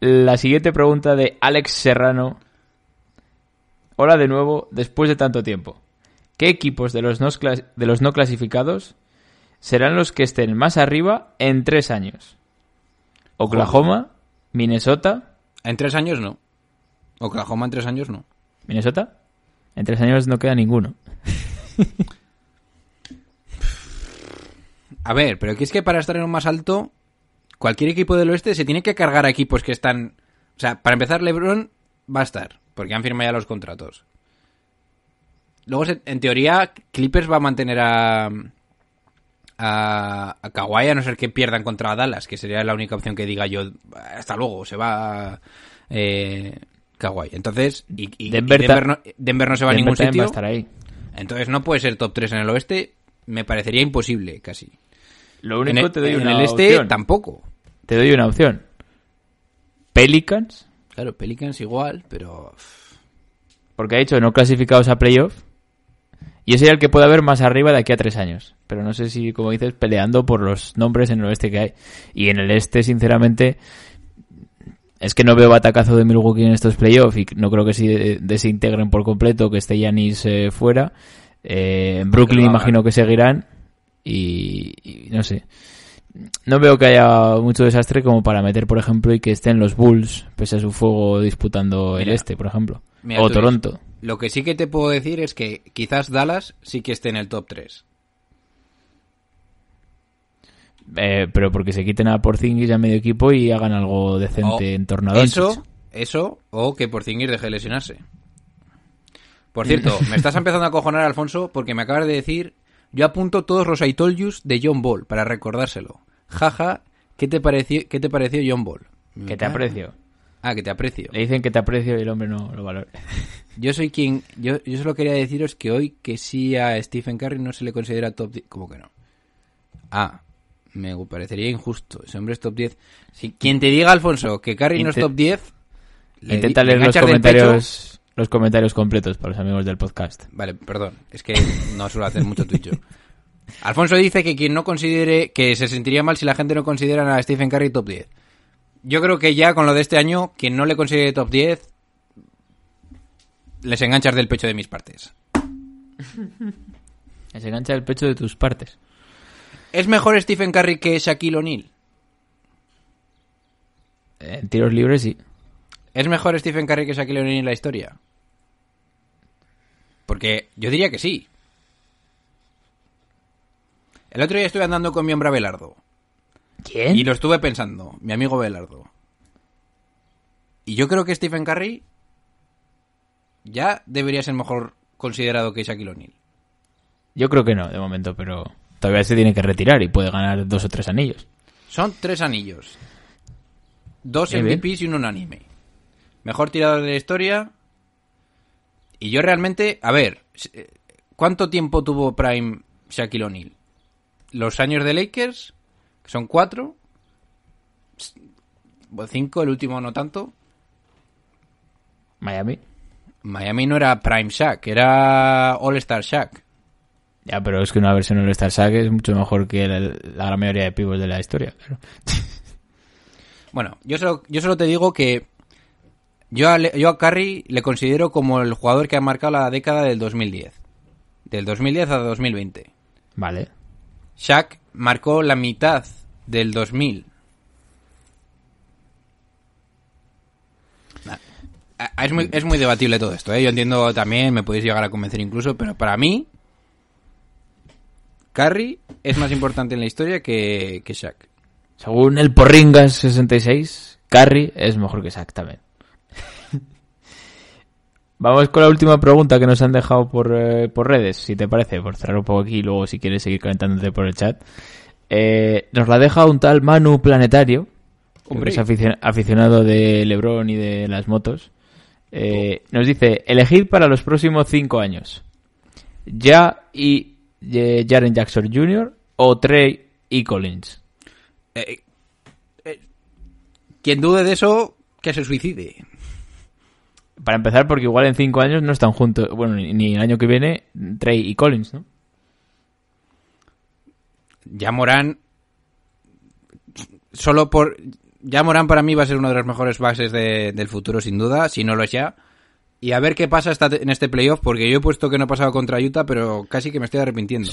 Speaker 2: La siguiente pregunta de Alex Serrano. Hola de nuevo, después de tanto tiempo. ¿Qué equipos de los no, de los no clasificados serán los que estén más arriba en tres años? Oklahoma, Minnesota,
Speaker 3: En tres años no. Oklahoma en tres años no.
Speaker 2: Minnesota. En tres años no queda ninguno.
Speaker 3: A ver, pero que es que para estar en lo más alto, cualquier equipo del oeste se tiene que cargar a equipos que están... O sea, para empezar, LeBron va a estar, porque han firmado ya los contratos. Luego, en teoría, Clippers va a mantener a... A, a Kawhi, a no ser que pierdan contra Dallas, que sería la única opción que diga yo. Hasta luego, se va eh, Kawhi. Entonces, y, y- y
Speaker 2: Denver
Speaker 3: Denver, no, Denver no se va a
Speaker 2: Denver
Speaker 3: ningún sitio.
Speaker 2: va a estar ahí.
Speaker 3: Entonces no puede ser top 3 en el oeste. Me parecería imposible, casi.
Speaker 2: Lo
Speaker 3: En
Speaker 2: único
Speaker 3: el,
Speaker 2: te doy
Speaker 3: en
Speaker 2: una
Speaker 3: el este
Speaker 2: opción.
Speaker 3: tampoco.
Speaker 2: Te doy una opción. Pelicans,
Speaker 3: Claro, Pelicans igual, pero...
Speaker 2: porque ha dicho no clasificados a playoff. Y ese sería el que puede haber más arriba de aquí a tres años. Pero no sé si, como dices, peleando por los nombres en el oeste que hay. Y en el este, sinceramente, es que no veo batacazo de Milwaukee en estos playoffs y no creo que se desintegren por completo, que esté Yanis eh, fuera. Eh, en Brooklyn imagino que seguirán. Y, y no sé. No veo que haya mucho desastre como para meter, por ejemplo, y que estén los Bulls, pese a su fuego, disputando el este, por ejemplo.
Speaker 3: mira,
Speaker 2: o Toronto.
Speaker 3: Lo que sí que te puedo decir es que quizás Dallas sí que esté en el top 3.
Speaker 2: Eh, pero porque se quiten a Porzingis y a medio equipo y hagan algo decente
Speaker 3: O
Speaker 2: en torno a.
Speaker 3: Eso, eso, o que Porzingis deje de lesionarse. Por cierto, me estás empezando a cojonar, Alfonso, porque me acabas de decir... Yo apunto todos los I told yous de John Ball para recordárselo. Jaja, ¿qué te pareció, qué te pareció John Ball?
Speaker 2: Que te aprecio.
Speaker 3: Ah, que te aprecio.
Speaker 2: Le dicen que te aprecio y el hombre no lo valora.
Speaker 3: yo soy quien... Yo, yo solo quería deciros que hoy que sí a Stephen Curry no se le considera top 10. ¿Cómo que no? Ah, me parecería injusto. Ese hombre es top 10. Si, quien te diga, Alfonso, que Curry no es top 10... le-
Speaker 2: Intenta
Speaker 3: le
Speaker 2: leer los comentarios, los comentarios completos para los amigos del podcast.
Speaker 3: Vale, perdón, es que no suelo hacer mucho Twitch. yo. Alfonso dice que quien no considere, que se sentiría mal si la gente no considera a Stephen Curry top 10. Yo creo que ya con lo de este año, quien no le considere top 10, les enganchas del pecho de mis partes.
Speaker 2: Se engancha el pecho de tus partes.
Speaker 3: ¿Es mejor Stephen Curry que Shaquille O'Neal?
Speaker 2: En tiros libres sí.
Speaker 3: ¿Es mejor Stephen Curry que Shaquille O'Neal en la historia? Porque yo diría que sí. El otro día estuve andando con mi hombre Abelardo.
Speaker 2: ¿Quién?
Speaker 3: Y lo estuve pensando, mi amigo Belardo. Y yo creo que Stephen Curry ya debería ser mejor considerado que Shaquille O'Neal.
Speaker 2: Yo creo que no, de momento, pero todavía se tiene que retirar y puede ganar dos o tres anillos.
Speaker 3: Son tres anillos. Dos. MVPs y un unánime. Mejor tirador de la historia. Y yo realmente, a ver, ¿cuánto tiempo tuvo Prime Shaquille O'Neal? Los años de Lakers, que son cuatro. O Cinco, el último no tanto.
Speaker 2: Miami.
Speaker 3: Miami no era Prime Shaq, era All Star Shaq.
Speaker 2: Ya, pero es que una versión del Star Sack es mucho mejor que la, la gran mayoría de pibos de la historia. claro.
Speaker 3: Bueno, yo solo, yo solo te digo que yo a, yo a Curry le considero como el jugador que ha marcado la década del 2010. Del 2010 a 2020.
Speaker 2: Vale.
Speaker 3: Shaq marcó la mitad del 2000. Nah. Ah, Es muy, es muy debatible todo esto, ¿eh? Yo entiendo también, me podéis llegar a convencer incluso, pero para mí, Curry es más importante en la historia que, que Shaq.
Speaker 2: Según el Porringas 66, Curry es mejor que Sack también. Vamos con la última pregunta que nos han dejado por, eh, por redes, si te parece, por cerrar un poco aquí y luego si quieres seguir calentándote por el chat. Eh, nos la deja un tal Manu Planetario, que
Speaker 3: Hombre.
Speaker 2: es aficio- aficionado de Lebron y de las motos. Eh, Nos dice, elegid para los próximos cinco años. Ya y eh, Jaren Jackson Jr. o Trey y Collins.
Speaker 3: Eh, eh, quien dude de eso, que se suicide.
Speaker 2: Para empezar, porque igual en cinco años no están juntos. Bueno, ni, el año que viene, Trey y Collins, ¿no?
Speaker 3: Ya Morán, solo por... Ya Morán para mí va a ser uno de los mejores bases de- del futuro, sin duda, si no lo es ya. Y a ver qué pasa en este playoff, porque yo he puesto que no he pasado contra Utah, pero casi que me estoy arrepintiendo.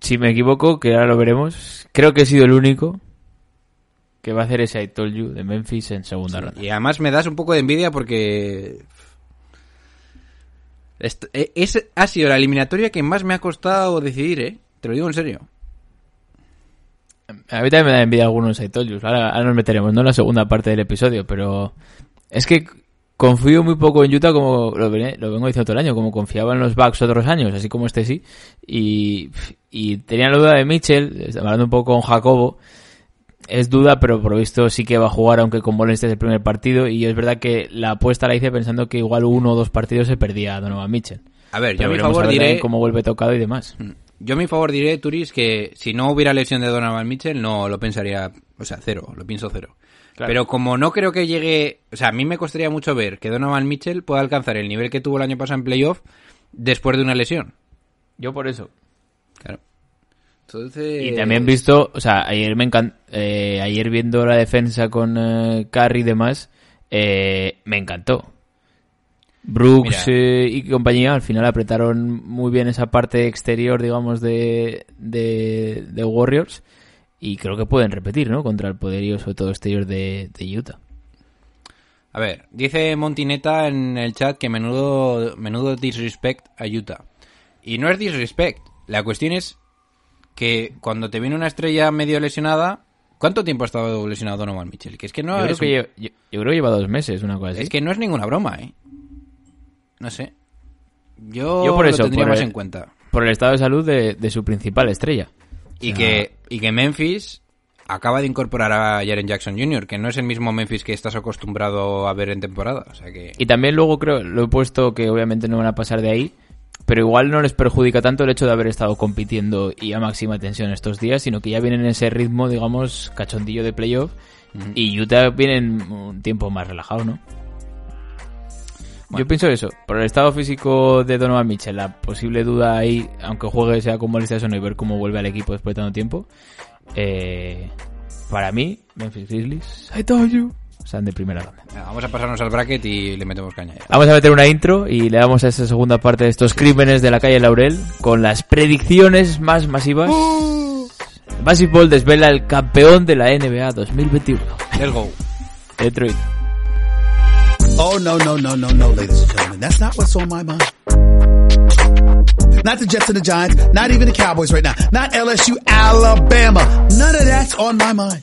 Speaker 2: Si me equivoco, que ahora lo veremos, creo que he sido el único que va a hacer ese I Told You de Memphis en segunda ronda.
Speaker 3: Y además me das un poco de envidia porque... Eh, es, ha sido la eliminatoria que más me ha costado decidir, ¿eh? Te lo digo en serio.
Speaker 2: A mí también me da envidia algunos I Told Yous. Ahora, ahora nos meteremos, no en la segunda parte del episodio, pero es que confío muy poco en Utah como lo vengo diciendo todo el año, como confiaba en los Bucks otros años, así como este sí. Y, y tenía la duda de Mitchell, hablando un poco con Jacobo, es duda, pero por lo visto sí que va a jugar, aunque con Bolen este es el primer partido. Y es verdad que la apuesta la hice pensando que igual uno o dos partidos se perdía a Donovan Mitchell.
Speaker 3: A ver, yo a mi
Speaker 2: veremos
Speaker 3: favor
Speaker 2: a ver
Speaker 3: diré...
Speaker 2: cómo vuelve tocado y demás.
Speaker 3: Yo a mi favor diré, Turis, que si no hubiera lesión de Donovan Mitchell, no lo pensaría, o sea, cero, lo pienso cero.
Speaker 2: Claro.
Speaker 3: Pero como no creo que llegue, o sea, a mí me costaría mucho ver que Donovan Mitchell pueda alcanzar el nivel que tuvo el año pasado en playoff después de una lesión.
Speaker 2: Yo por eso.
Speaker 3: Claro. Entonces...
Speaker 2: Y también visto, o sea, ayer me encantó, ayer viendo la defensa con eh, Curry y demás, eh, me encantó. Brooks eh, y compañía al final apretaron muy bien esa parte exterior, digamos, de, de, de Warriors y creo que pueden repetir, ¿no? Contra el poderío, sobre todo exterior de, de Utah.
Speaker 3: A ver, dice Montineta en el chat que menudo, menudo disrespect a Utah. Y no es disrespect. La cuestión es que cuando te viene una estrella medio lesionada, ¿cuánto tiempo ha estado lesionado Donovan Mitchell? Que es que no
Speaker 2: yo, creo
Speaker 3: es
Speaker 2: que
Speaker 3: un-
Speaker 2: lleva, yo, yo creo que lleva dos meses, una cosa así.
Speaker 3: Es que no es ninguna broma, ¿eh? No sé. Yo,
Speaker 2: Yo por eso,
Speaker 3: lo tendría
Speaker 2: por
Speaker 3: más
Speaker 2: el-
Speaker 3: en cuenta.
Speaker 2: Por el estado de salud de, de su principal estrella.
Speaker 3: Y
Speaker 2: O sea,
Speaker 3: que, y que Memphis acaba de incorporar a Jaren Jackson Jr., que no es el mismo Memphis que estás acostumbrado a ver en temporada. O sea que...
Speaker 2: Y también luego creo, lo he puesto que obviamente no van a pasar de ahí, pero igual no les perjudica tanto el hecho de haber estado compitiendo y a máxima tensión estos días, sino que ya vienen en ese ritmo, digamos, cachondillo de playoff. Y Utah viene en un tiempo más relajado, ¿no? Yo pienso eso, por el estado físico de Donovan Mitchell, la posible duda ahí, aunque juegue sea con molestias o no y ver cómo vuelve al equipo después de tanto tiempo, eh, para mí, Memphis Grizzlies, I told you, están de primera ronda.
Speaker 3: Vamos a pasarnos al bracket y le metemos caña. ya.
Speaker 2: Vamos a meter una intro y le damos a esa segunda parte de estos crímenes de la calle Laurel con las predicciones más masivas. Basketball desvela el campeón de la NBA 2021.
Speaker 3: Let's go.
Speaker 2: Detroit.
Speaker 6: Oh, no, no, no, no, no, ladies and gentlemen. That's not what's on my mind. Not the Jets and the Giants, not even the Cowboys right now, not LSU, Alabama. None of that's on my mind.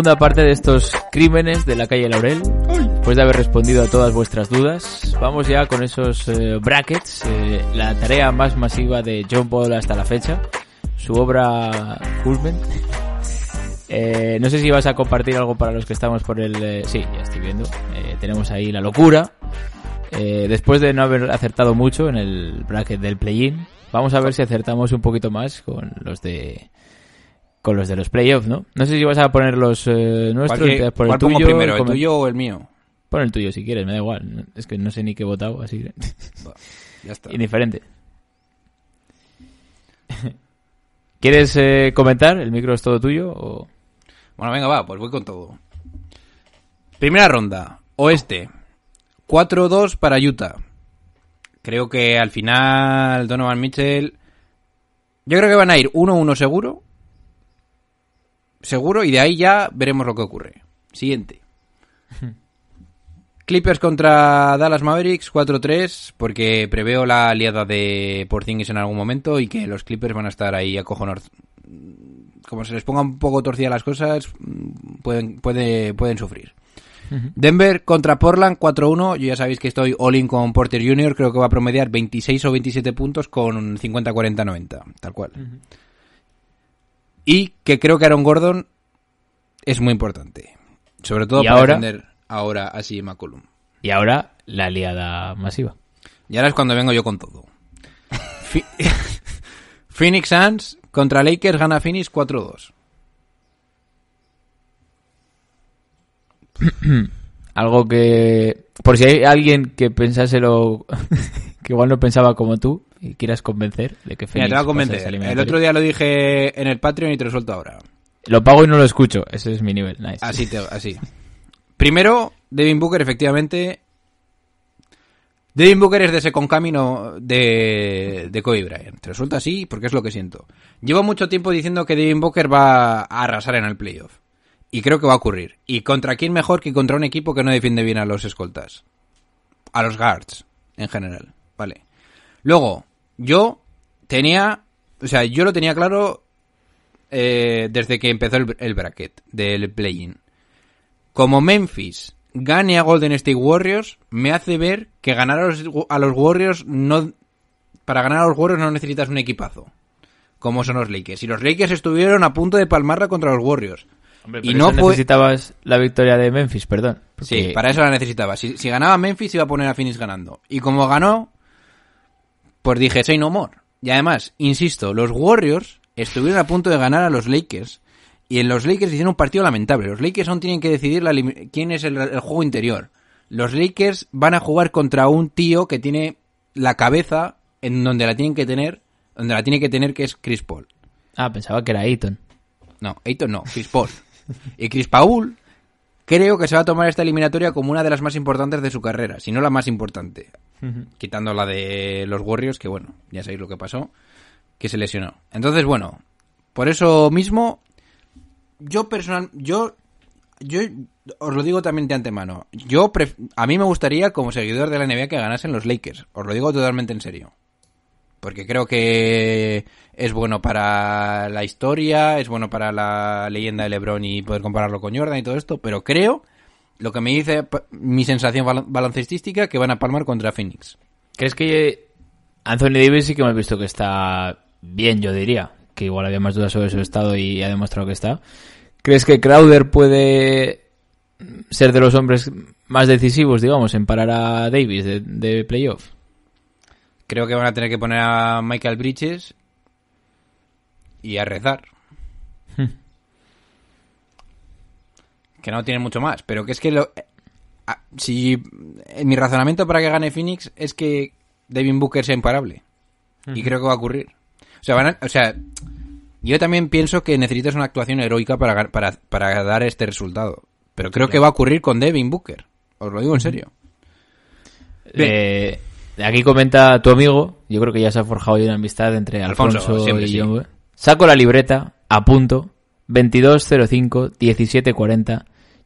Speaker 2: Segunda parte de estos crímenes de la calle Laurel. Después de haber respondido a todas vuestras dudas, vamos ya con esos eh, brackets, eh, la tarea más masiva de John Paul hasta la fecha, su obra culmen. Eh, no sé si vas a compartir algo para los que estamos por el... eh, sí, ya estoy viendo. Tenemos ahí la locura. Eh, después de no haber acertado mucho en el bracket del play-in, vamos a ver si acertamos un poquito más con los de con los de los playoffs, ¿no? No sé si vas a poner los eh, nuestros,
Speaker 3: ¿Cuál, que-
Speaker 2: empiezas por el
Speaker 3: cuál pongo
Speaker 2: tuyo,
Speaker 3: primero, el tuyo o el mío?
Speaker 2: Pon el tuyo si quieres, me da igual. Es que no sé ni qué he votado, así que...
Speaker 3: Ya está.
Speaker 2: Indiferente. ¿Quieres eh, comentar? ¿El micro es todo tuyo? O...
Speaker 3: Bueno, venga, va, pues voy con todo. Primera ronda, oeste. 4-2 para Utah. Creo que al final Donovan Mitchell... Yo creo que van a ir 1-1 seguro. Seguro, y de ahí ya veremos lo que ocurre. Siguiente. Clippers contra Dallas Mavericks 4-3 porque preveo la aliada de Porzingis en algún momento y que los Clippers van a estar ahí acojonados como se les ponga un poco torcidas las cosas, mm, pueden, puede- pueden sufrir. Denver contra Portland 4-1. Yo ya sabéis que estoy all in con Porter Jr. Creo que va a promediar 26 o 27 puntos con 50-40-90. Tal cual. Y que creo que Aaron Gordon es muy importante. Sobre todo
Speaker 2: ¿Y
Speaker 3: para
Speaker 2: ahora?
Speaker 3: defender ahora así McCollum.
Speaker 2: Y ahora la aliada masiva.
Speaker 3: Y ahora es cuando vengo yo con todo. Phoenix Suns contra Lakers gana Phoenix 4-2.
Speaker 2: Algo que... Por si hay alguien que pensase lo... que igual no pensaba como tú y quieras convencer de que
Speaker 3: Mira, te va a convencer. El otro día lo dije en el Patreon y te lo suelto ahora.
Speaker 2: Lo pago y no lo escucho. Ese es mi nivel. Nice.
Speaker 3: Así, te, así. Primero, Devin Booker, efectivamente. Devin Booker es de ese concamino de, de Kobe Bryant. Te lo suelto así porque es lo que siento. Llevo mucho tiempo diciendo que Devin Booker va a arrasar en el playoff. Y creo que va a ocurrir. ¿Y contra quién mejor que contra un equipo que no defiende bien a los escoltas? A los guards, en general. Vale. Luego, yo tenía... O sea, yo lo tenía claro eh, desde que empezó el, el bracket del play-in. Como Memphis gane a Golden State Warriors, me hace ver que ganar a los, a los Warriors no... Para ganar a los Warriors no necesitas un equipazo. Como son los Lakers. Y los Lakers estuvieron a punto de palmarla contra los Warriors.
Speaker 2: Hombre,
Speaker 3: y no
Speaker 2: eso
Speaker 3: fue...
Speaker 2: necesitabas la victoria de Memphis, perdón.
Speaker 3: Sí, para eso la necesitaba. Si, si ganaba Memphis iba a poner a Phoenix ganando. Y como ganó, pues dije, say no more. Y además, insisto, los Warriors estuvieron a punto de ganar a los Lakers. Y en los Lakers hicieron un partido lamentable. Los Lakers aún tienen que decidir la quién es el, el juego interior. Los Lakers van a jugar contra un tío que tiene la cabeza en donde la tienen que tener, donde la tiene que tener que es Chris Paul.
Speaker 2: Ah, pensaba que era Ayton.
Speaker 3: No, Ayton no, Chris Paul. Y Chris Paul, creo que se va a tomar esta eliminatoria como una de las más importantes de su carrera, si no la más importante. Quitando la de los Warriors, que bueno, ya sabéis lo que pasó, que se lesionó. Entonces, bueno, por eso mismo, yo personal, yo, yo os lo digo también de antemano. Yo, a mí me gustaría, como seguidor de la NBA, que ganasen los Lakers. Os lo digo totalmente en serio. Porque creo que es bueno para la historia, es bueno para la leyenda de LeBron y poder compararlo con Jordan y todo esto, pero creo, lo que me dice mi sensación bal- baloncestística, que van a palmar contra Phoenix.
Speaker 2: ¿Crees que Anthony Davis sí que hemos visto que está bien, yo diría? Que igual había más dudas sobre su estado y ha demostrado que está. ¿Crees que Crowder puede ser de los hombres más decisivos, digamos, en parar a Davis de, de playoff?
Speaker 3: Creo que van a tener que poner a Michael Bridges y a rezar. Que no tiene mucho más, pero que es que lo, eh, ah, si en mi razonamiento para que gane Phoenix es que Devin Booker sea imparable. Y creo que va a ocurrir. O sea, van a- o sea, yo también pienso que necesitas una actuación heroica para, para, para dar este resultado. Pero creo que va a ocurrir con Devin Booker. Os lo digo en serio.
Speaker 2: Eh, aquí comenta tu amigo, yo creo que ya se ha forjado una amistad entre
Speaker 3: Alfonso,
Speaker 2: Alfonso,
Speaker 3: siempre
Speaker 2: y
Speaker 3: sí.
Speaker 2: John. Saco la libreta, apunto, 22-05-17-40.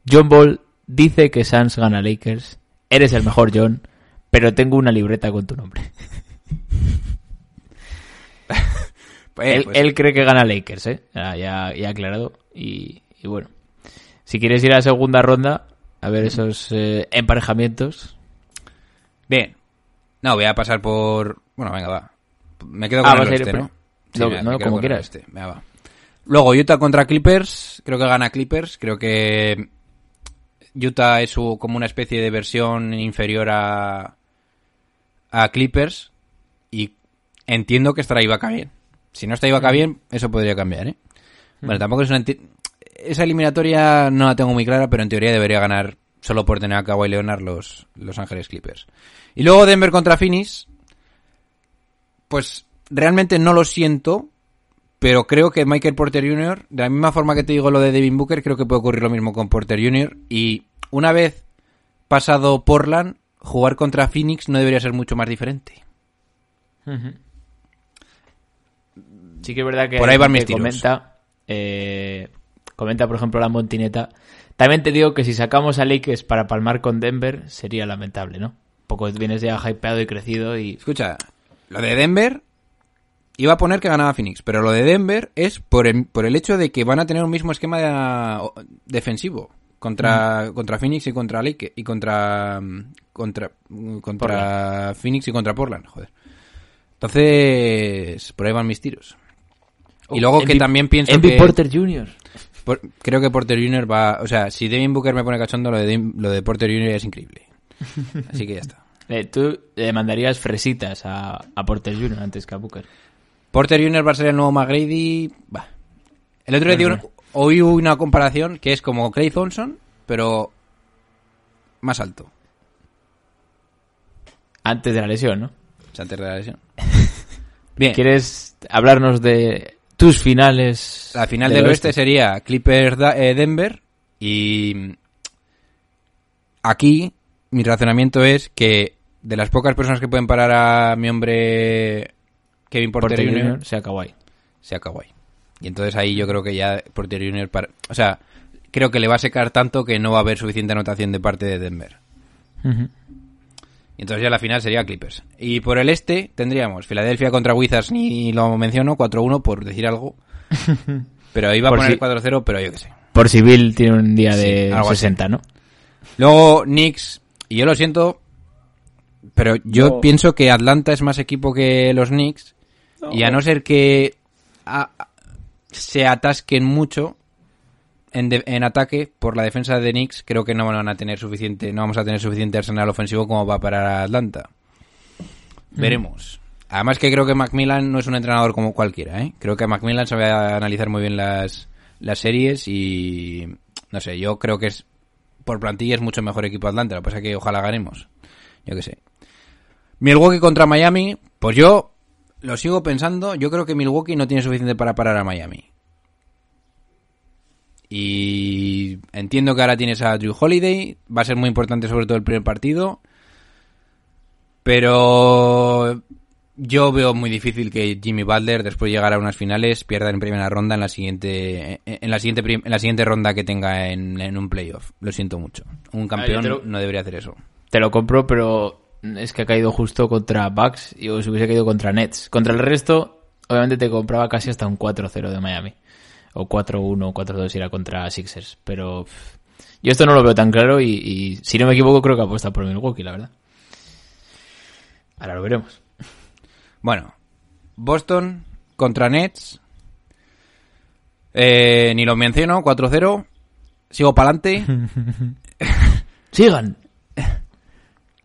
Speaker 2: John Ball dice que Suns gana Lakers. Eres el mejor, John, pero tengo una libreta con tu nombre.
Speaker 3: Eh,
Speaker 2: él,
Speaker 3: pues-
Speaker 2: él cree que gana Lakers, ¿eh? Ya, ya, ya aclarado. Y, y bueno, si quieres ir a la segunda ronda, a ver esos eh, emparejamientos.
Speaker 3: Bien. No, voy a pasar por... Bueno, venga, va. Me quedo
Speaker 2: Ah,
Speaker 3: con
Speaker 2: vas
Speaker 3: el
Speaker 2: pre-
Speaker 3: ¿no?
Speaker 2: No, como quieras.
Speaker 3: oeste. Venga, va. Luego, Utah contra Clippers. Creo que gana Clippers. Creo que Utah es su- como una especie de versión inferior a, a Clippers. Y entiendo que estará Ibaka bien. Si no está Ibaka bien, eso podría cambiar, ¿eh? Bueno, tampoco es una... Esa eliminatoria no la tengo muy clara, pero en teoría debería ganar solo por tener a Kawhi Leonard los Los Ángeles Clippers. Y luego Denver contra Phoenix. Pues realmente no lo siento, pero creo que Michael Porter Jr., de la misma forma que te digo lo de Devin Booker, creo que puede ocurrir lo mismo con Porter Jr. Y una vez pasado Portland, jugar contra Phoenix no debería ser mucho más diferente.
Speaker 2: Sí que es verdad que
Speaker 3: Por ahí van mis tiros.
Speaker 2: comenta, eh, comenta por ejemplo la Montineta. También te digo que si sacamos a Lakers para palmar con Denver sería lamentable, ¿no? Poco vienes ya hypeado y crecido y
Speaker 3: Escucha, lo de Denver iba a poner que ganaba Phoenix, pero lo de Denver es por el, por el hecho de que van a tener un mismo esquema de- defensivo contra, contra Phoenix y contra Lake y contra mm, contra mm, contra Phoenix y contra Portland, joder. Entonces, por ahí van mis tiros. Y luego que
Speaker 2: Envy-
Speaker 3: también pienso
Speaker 2: Envy
Speaker 3: que
Speaker 2: Porter Jr.
Speaker 3: por- creo que Porter Jr. va, o sea, si Devin Booker me pone cachondo lo de lo de Porter Jr. es increíble. Así que ya está.
Speaker 2: Eh, tú le mandarías fresitas a, a Porter Jr. antes que a Booker.
Speaker 3: Porter Jr. va a ser el nuevo McGrady. Bah. El otro día
Speaker 2: Ujú.
Speaker 3: oí una comparación que es como Clay Thompson, pero más alto.
Speaker 2: Antes de la lesión, ¿no?
Speaker 3: Antes de la lesión. Bien,
Speaker 2: ¿Quieres hablarnos de tus finales?
Speaker 3: la final del, oeste sería Clippers da- eh, Denver y aquí mi razonamiento es que de las pocas personas que pueden parar a mi hombre Kevin Porter,
Speaker 2: Porter
Speaker 3: Jr.
Speaker 2: Jr. sea Kawhi.
Speaker 3: sea Kawhi. Y entonces ahí yo creo que ya Porter Jr. para- o sea, creo que le va a secar tanto que no va a haber suficiente anotación de parte de Denver. Y entonces ya la final sería Clippers. Y por el este tendríamos Filadelfia contra Wizards, ni lo menciono, 4-1 por decir algo. Pero iba a
Speaker 2: Por
Speaker 3: poner
Speaker 2: si-
Speaker 3: 4-0, pero yo qué sé.
Speaker 2: Por si Bill tiene un día de
Speaker 3: Sí, algo así.
Speaker 2: 60, ¿no?
Speaker 3: Luego Knicks, y yo lo siento, pero yo
Speaker 2: No.
Speaker 3: pienso que Atlanta es más equipo que los Knicks. Y a no ser que a- a- se atasquen mucho en, de- en ataque por la defensa de Knicks, creo que no van a tener suficiente, no vamos a tener suficiente arsenal ofensivo como para parar a Atlanta. Veremos. Además que creo que Macmillan no es un entrenador como cualquiera, ¿eh? Creo que Macmillan sabe analizar muy bien las, las series y no sé, yo creo que es por plantilla es mucho mejor equipo Atlanta, lo que pasa es que ojalá ganemos. Yo qué sé. Milwaukee contra Miami, pues yo lo sigo pensando, yo creo que Milwaukee no tiene suficiente para parar a Miami. Y entiendo que ahora tienes a Drew Holiday, va a ser muy importante sobre todo el primer partido. Pero yo veo muy difícil que Jimmy Butler, después de llegar a unas finales, pierda en primera ronda en la siguiente en la siguiente en la siguiente ronda que tenga en, en un playoff. Lo siento mucho. Un campeón
Speaker 2: lo-
Speaker 3: no debería hacer eso.
Speaker 2: Te lo compro, pero es que ha caído justo contra Bucks y os hubiese caído contra Nets. Contra el resto, obviamente te compraba casi hasta un 4-0 de Miami. O 4-1 o 4-2 si era contra Sixers. Pero pff, yo esto no lo veo tan claro y, y si no me equivoco creo que apuesta por Milwaukee, la verdad. Ahora lo veremos.
Speaker 3: Bueno, Boston contra Nets. Eh, ni lo menciono, 4-0. Sigo para adelante.
Speaker 2: Sigan.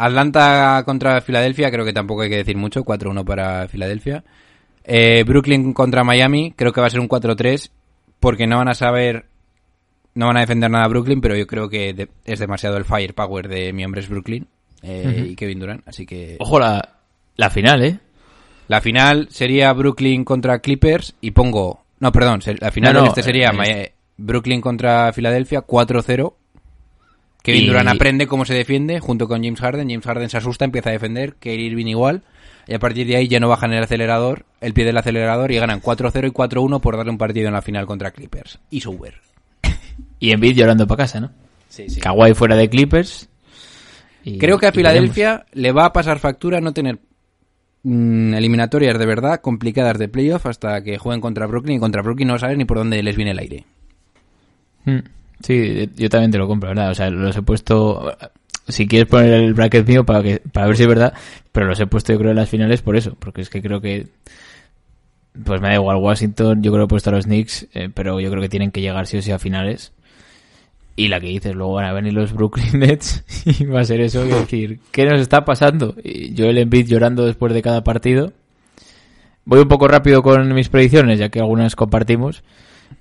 Speaker 3: Atlanta contra Filadelfia, creo que tampoco hay que decir mucho. 4-1 para Filadelfia. Eh, Brooklyn contra Miami, creo que va a ser un 4-3. Porque no van a saber. No van a defender nada a Brooklyn, pero yo creo que de- es demasiado el firepower de mi hombre es Brooklyn eh, y Kevin Durant. Así que.
Speaker 2: Ojo la, la final, ¿eh?
Speaker 3: La final sería Brooklyn contra Clippers y pongo... No, perdón, la final
Speaker 2: No,
Speaker 3: este sería
Speaker 2: eh,
Speaker 3: Brooklyn contra Filadelfia 4-0. Kevin
Speaker 2: Y-
Speaker 3: Durant aprende cómo se defiende junto con James Harden. James Harden se asusta, empieza a defender. Kyrie Irving igual. Y a partir de ahí ya no bajan el acelerador, el pie del acelerador y ganan 4-0 y 4-1 por darle un partido en la final contra Clippers. Y Sober.
Speaker 2: Y Embiid llorando para casa, ¿no?
Speaker 3: Sí, sí.
Speaker 2: Kawhi fuera de Clippers. y-
Speaker 3: Creo que a Filadelfia le va a pasar factura no tener mm, eliminatorias de verdad complicadas de playoff hasta que jueguen contra Brooklyn y contra Brooklyn no sabes ni por dónde les viene el aire.
Speaker 2: Mm, Sí, yo también te lo compro, ¿verdad? O sea, los he puesto... Si quieres poner el bracket mío para, que, para ver si es verdad, pero los he puesto yo creo en las finales por eso, porque es que creo que... Pues me da igual Washington, yo creo que he puesto a los Knicks, eh, pero yo creo que tienen que llegar sí o sí a finales. Y la que dices, luego van a venir los Brooklyn Nets y va a ser eso, y decir, ¿qué nos está pasando? Y yo el Embiid llorando después de cada partido. Voy un poco rápido con mis predicciones, ya que algunas compartimos.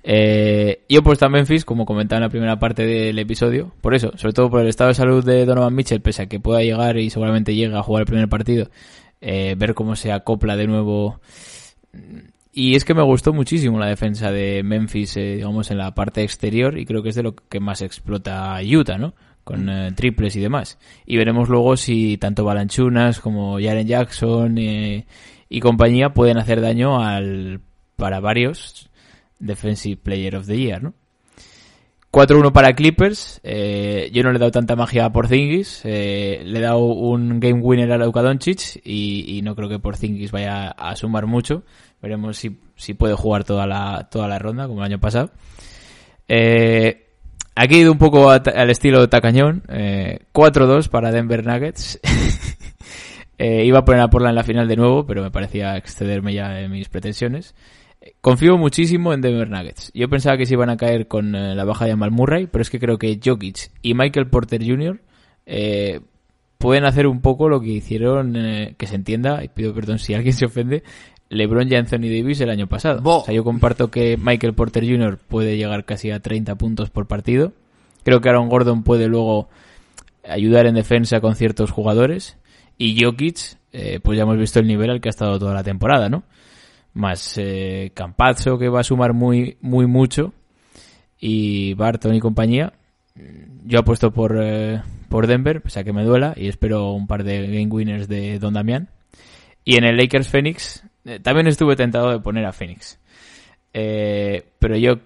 Speaker 2: Eh, yo he a Memphis, como comentaba en la primera parte del episodio, por eso, sobre todo por el estado de salud de Donovan Mitchell, pese a que pueda llegar y seguramente llegue a jugar el primer partido, eh, ver cómo se acopla de nuevo. Y es que me gustó muchísimo la defensa de Memphis, eh, digamos, en la parte exterior, y creo que es de lo que más explota Utah, ¿no? Con eh, triples y demás. Y veremos luego si tanto Balanchunas como Jaren Jackson eh, y compañía pueden hacer daño al para varios Defensive Player of the Year, ¿no? 4-1 para Clippers. Eh, yo no le he dado tanta magia a Porzingis. Eh, le he dado un game winner a Luka Doncic y, y no creo que Porzingis vaya a sumar mucho. Veremos si, si puede jugar toda la, toda la ronda, como el año pasado. Eh, aquí he ido un poco a al estilo tacañón. Eh, 4-2 para Denver Nuggets. Eh, iba a poner a Portland en la final de nuevo, pero me parecía excederme ya en mis pretensiones. Confío muchísimo en Denver Nuggets. Yo pensaba que se iban a caer con eh, la baja de Jamal Murray, pero es que creo que Jokic y Michael Porter Jr. eh, pueden hacer un poco lo que hicieron, eh, que se entienda, y pido perdón si alguien se ofende, LeBron y Anthony Davis el año pasado.
Speaker 3: Bo.
Speaker 2: O sea, yo comparto que Michael Porter Jr. puede llegar casi a 30 puntos por partido. Creo que Aaron Gordon puede luego ayudar en defensa con ciertos jugadores. Y Jokic, eh, pues ya hemos visto el nivel al que ha estado toda la temporada, ¿no? Más eh, Campazzo, que va a sumar muy, muy mucho. Y Barton y compañía. Yo apuesto por, eh, por Denver, pese que me duela, y espero un par de game winners de Don Damián. Y en el Lakers Phoenix, eh, también estuve tentado de poner a Phoenix. Eh, pero yo,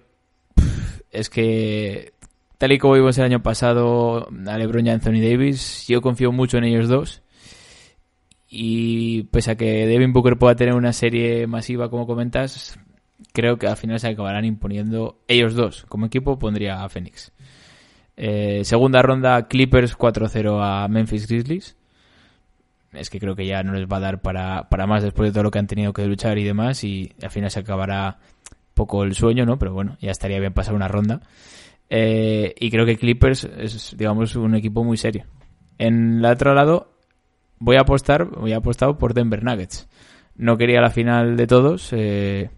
Speaker 2: es que, tal y como vimos el año pasado, a LeBron y Anthony Davis, yo confío mucho en ellos dos. Y pese a que Devin Booker pueda tener una serie masiva, como comentas, creo que al final se acabarán imponiendo ellos dos. Como equipo pondría a Phoenix. Eh, segunda ronda, Clippers 4-0 a Memphis Grizzlies. Es que creo que ya no les va a dar para, para más después de todo lo que han tenido que luchar y demás. Y al final se acabará poco el sueño, ¿no? Pero bueno, ya estaría bien pasar una ronda. Eh, y creo que Clippers es, digamos, un equipo muy serio. En el otro lado, voy a apostar, voy a apostar por Denver Nuggets. No quería la final de todos, eh,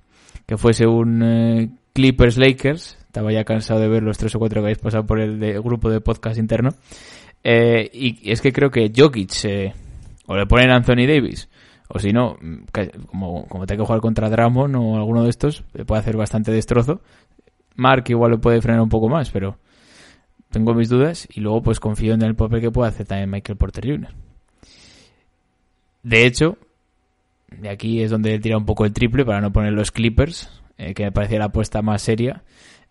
Speaker 2: que fuese un eh, Clippers Lakers. Estaba ya cansado de ver los tres o cuatro que habéis pasado por el de- grupo de podcast interno. Eh, y es que creo que Jokic, eh, o le ponen Anthony Davis, o si no, como, como tenga que jugar contra Dramon o alguno de estos, eh, puede hacer bastante destrozo. Mark igual lo puede frenar un poco más, pero tengo mis dudas y luego pues confío en el papel que puede hacer también Michael Porter Jr. De hecho, de aquí es donde tira un poco el triple para no poner los Clippers, eh, que me parecía la apuesta más seria.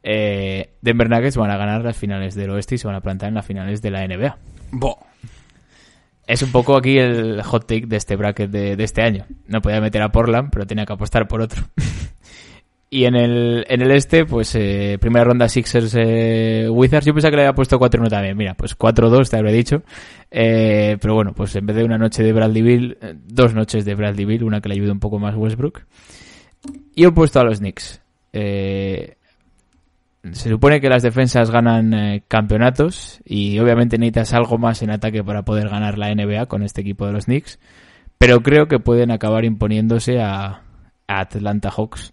Speaker 2: Eh, Denver Nuggets van a ganar las finales del oeste y se van a plantar en las finales de la NBA.
Speaker 3: Bo.
Speaker 2: Es un poco aquí el hot take de este bracket de, de este año. No podía meter a Portland, pero tenía que apostar por otro. y en el, en el este, pues eh, primera ronda Sixers eh, Wizards. Yo pensaba que le había puesto 4-1 también. Mira, pues 4-2 te habría dicho. Eh, pero bueno, pues en vez de una noche de Bradley Bill, eh, dos noches de Bradley Bill, una que le ayude un poco más Westbrook. Y he puesto a los Knicks. Eh, se supone que las defensas ganan eh, campeonatos y obviamente necesitas algo más en ataque para poder ganar la NBA con este equipo de los Knicks, pero creo que pueden acabar imponiéndose a Atlanta Hawks.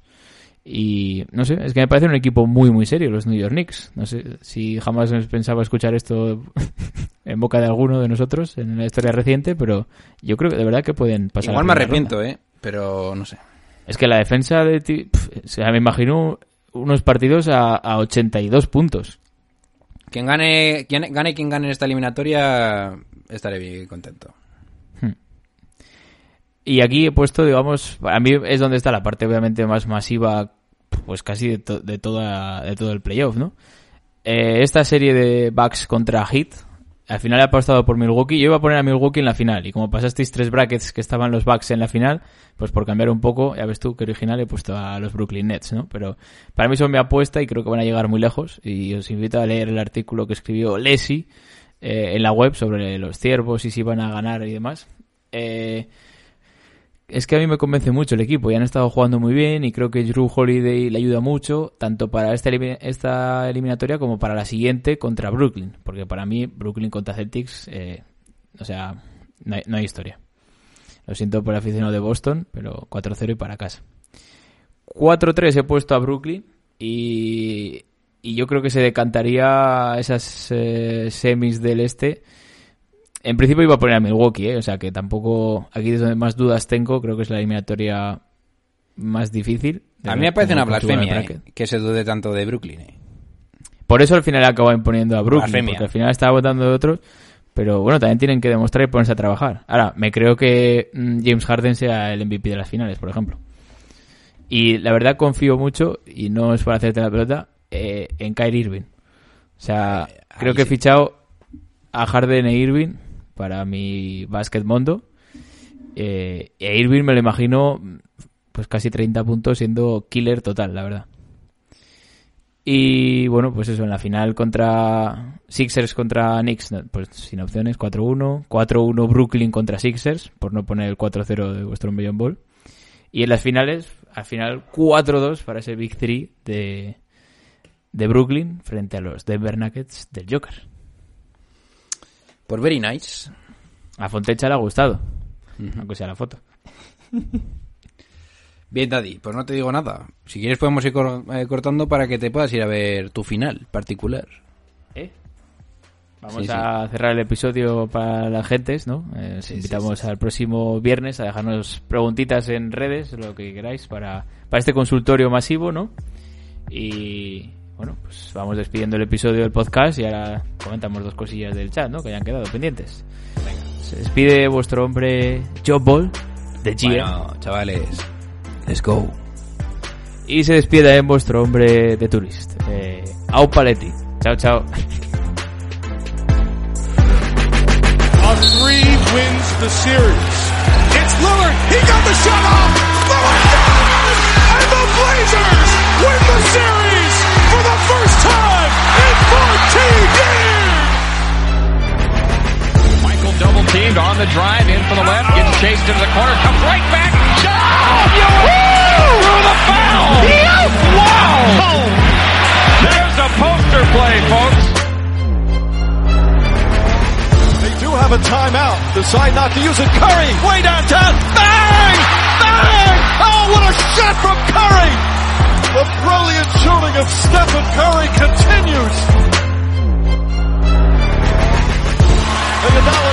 Speaker 2: Y no sé, es que me parece un equipo muy muy serio los New York Knicks. No sé si jamás pensaba escuchar esto en boca de alguno de nosotros en la historia reciente, pero yo creo que de verdad que pueden pasar.
Speaker 3: Igual me arrepiento,
Speaker 2: ronda.
Speaker 3: ¿eh? Pero no sé.
Speaker 2: Es que la defensa de ti, o sea, me imagino unos partidos a, a 82 puntos.
Speaker 3: Quien gane, quien gane quien gane en esta eliminatoria, estaré bien contento.
Speaker 2: Y aquí he puesto, digamos, a mí es donde está la parte obviamente más masiva, pues casi de, to- de toda, de todo el playoff, ¿no? Eh, esta serie de Bucks contra Heat, al final he apostado por Milwaukee. Yo iba a poner a Milwaukee en la final. Y como pasasteis tres brackets que estaban los Bucks en la final, pues por cambiar un poco, ya ves tú que original he puesto a los Brooklyn Nets, ¿no? Pero para mí son mi apuesta y creo que van a llegar muy lejos. Y os invito a leer el artículo que escribió Lesi eh, en la web sobre los ciervos y si van a ganar y demás. Eh, es que a mí me convence mucho el equipo y han estado jugando muy bien y creo que Drew Holiday le ayuda mucho tanto para esta, esta eliminatoria como para la siguiente contra Brooklyn porque para mí Brooklyn contra Celtics eh, o sea no hay, no hay historia. Lo siento por el aficionado de Boston pero 4-0 y para casa. 4-3 he puesto a Brooklyn y, y yo creo que se decantaría esas eh, semis del este en principio iba a poner a Milwaukee, ¿eh? o sea que tampoco. Aquí es donde más dudas tengo, creo que es la eliminatoria más difícil.
Speaker 3: A mí me parece una blasfemia. ¿eh? que se dude tanto de Brooklyn. ¿eh?
Speaker 2: Por eso al final acaba imponiendo a Brooklyn,
Speaker 3: Blasfemia.
Speaker 2: porque al final estaba votando de otros. Pero bueno, también tienen que demostrar y ponerse a trabajar. Ahora, me creo que mm, James Harden sea el MVP de las finales, por ejemplo. Y la verdad confío mucho, y no es para hacerte la pelota, eh, en Kyrie Irving. O sea, creo que he fichado a Harden e Irving para mi basket mundo. Eh, e Irving me lo imagino pues casi 30 puntos siendo killer total, la verdad. Y bueno, pues eso, en la final contra Sixers contra Knicks, pues sin opciones, 4-1. 4-1 Brooklyn contra Sixers, por no poner el 4-0 de vuestro Million Ball. Y en las finales, al final 4-2 para ese Big 3 de, de Brooklyn frente a los Denver Nuggets del Joker.
Speaker 3: Por very nice.
Speaker 2: A Fontecha le ha gustado, aunque sea la foto.
Speaker 3: Bien, Daddy, pues no te digo nada. Si quieres podemos ir cor- eh, cortando para que te puedas ir a ver tu final particular.
Speaker 2: ¿Eh? Vamos
Speaker 3: Sí, sí.
Speaker 2: a cerrar el episodio para las gentes, ¿no? Eh, os
Speaker 3: Sí,
Speaker 2: invitamos al próximo viernes a dejarnos preguntitas en redes, lo que queráis, para, para este consultorio masivo, ¿no? Y bueno, pues vamos despidiendo el episodio del podcast y ahora comentamos dos cosillas del chat, ¿no? Que hayan quedado pendientes. Se despide vuestro hombre Job Ball, de GM.
Speaker 3: Bueno, chavales, let's go.
Speaker 2: Y se despide también vuestro hombre de Tourist, eh, Au Paletti. Chao, chao.
Speaker 1: A three wins the series. It's Lillard. He got the shot off. Lillard does! And the Blazers win the series
Speaker 4: Michael teamed on the drive in for the left, gets chased into the corner, comes right back. Shot! Through the foul! Wow! There's a poster play, folks.
Speaker 5: They do have a timeout. Decide not to use it. Curry, way downtown. Bang! Bang! Oh, what a shot from Curry! The brilliant shooting of Stephen Curry continues. Iguodala to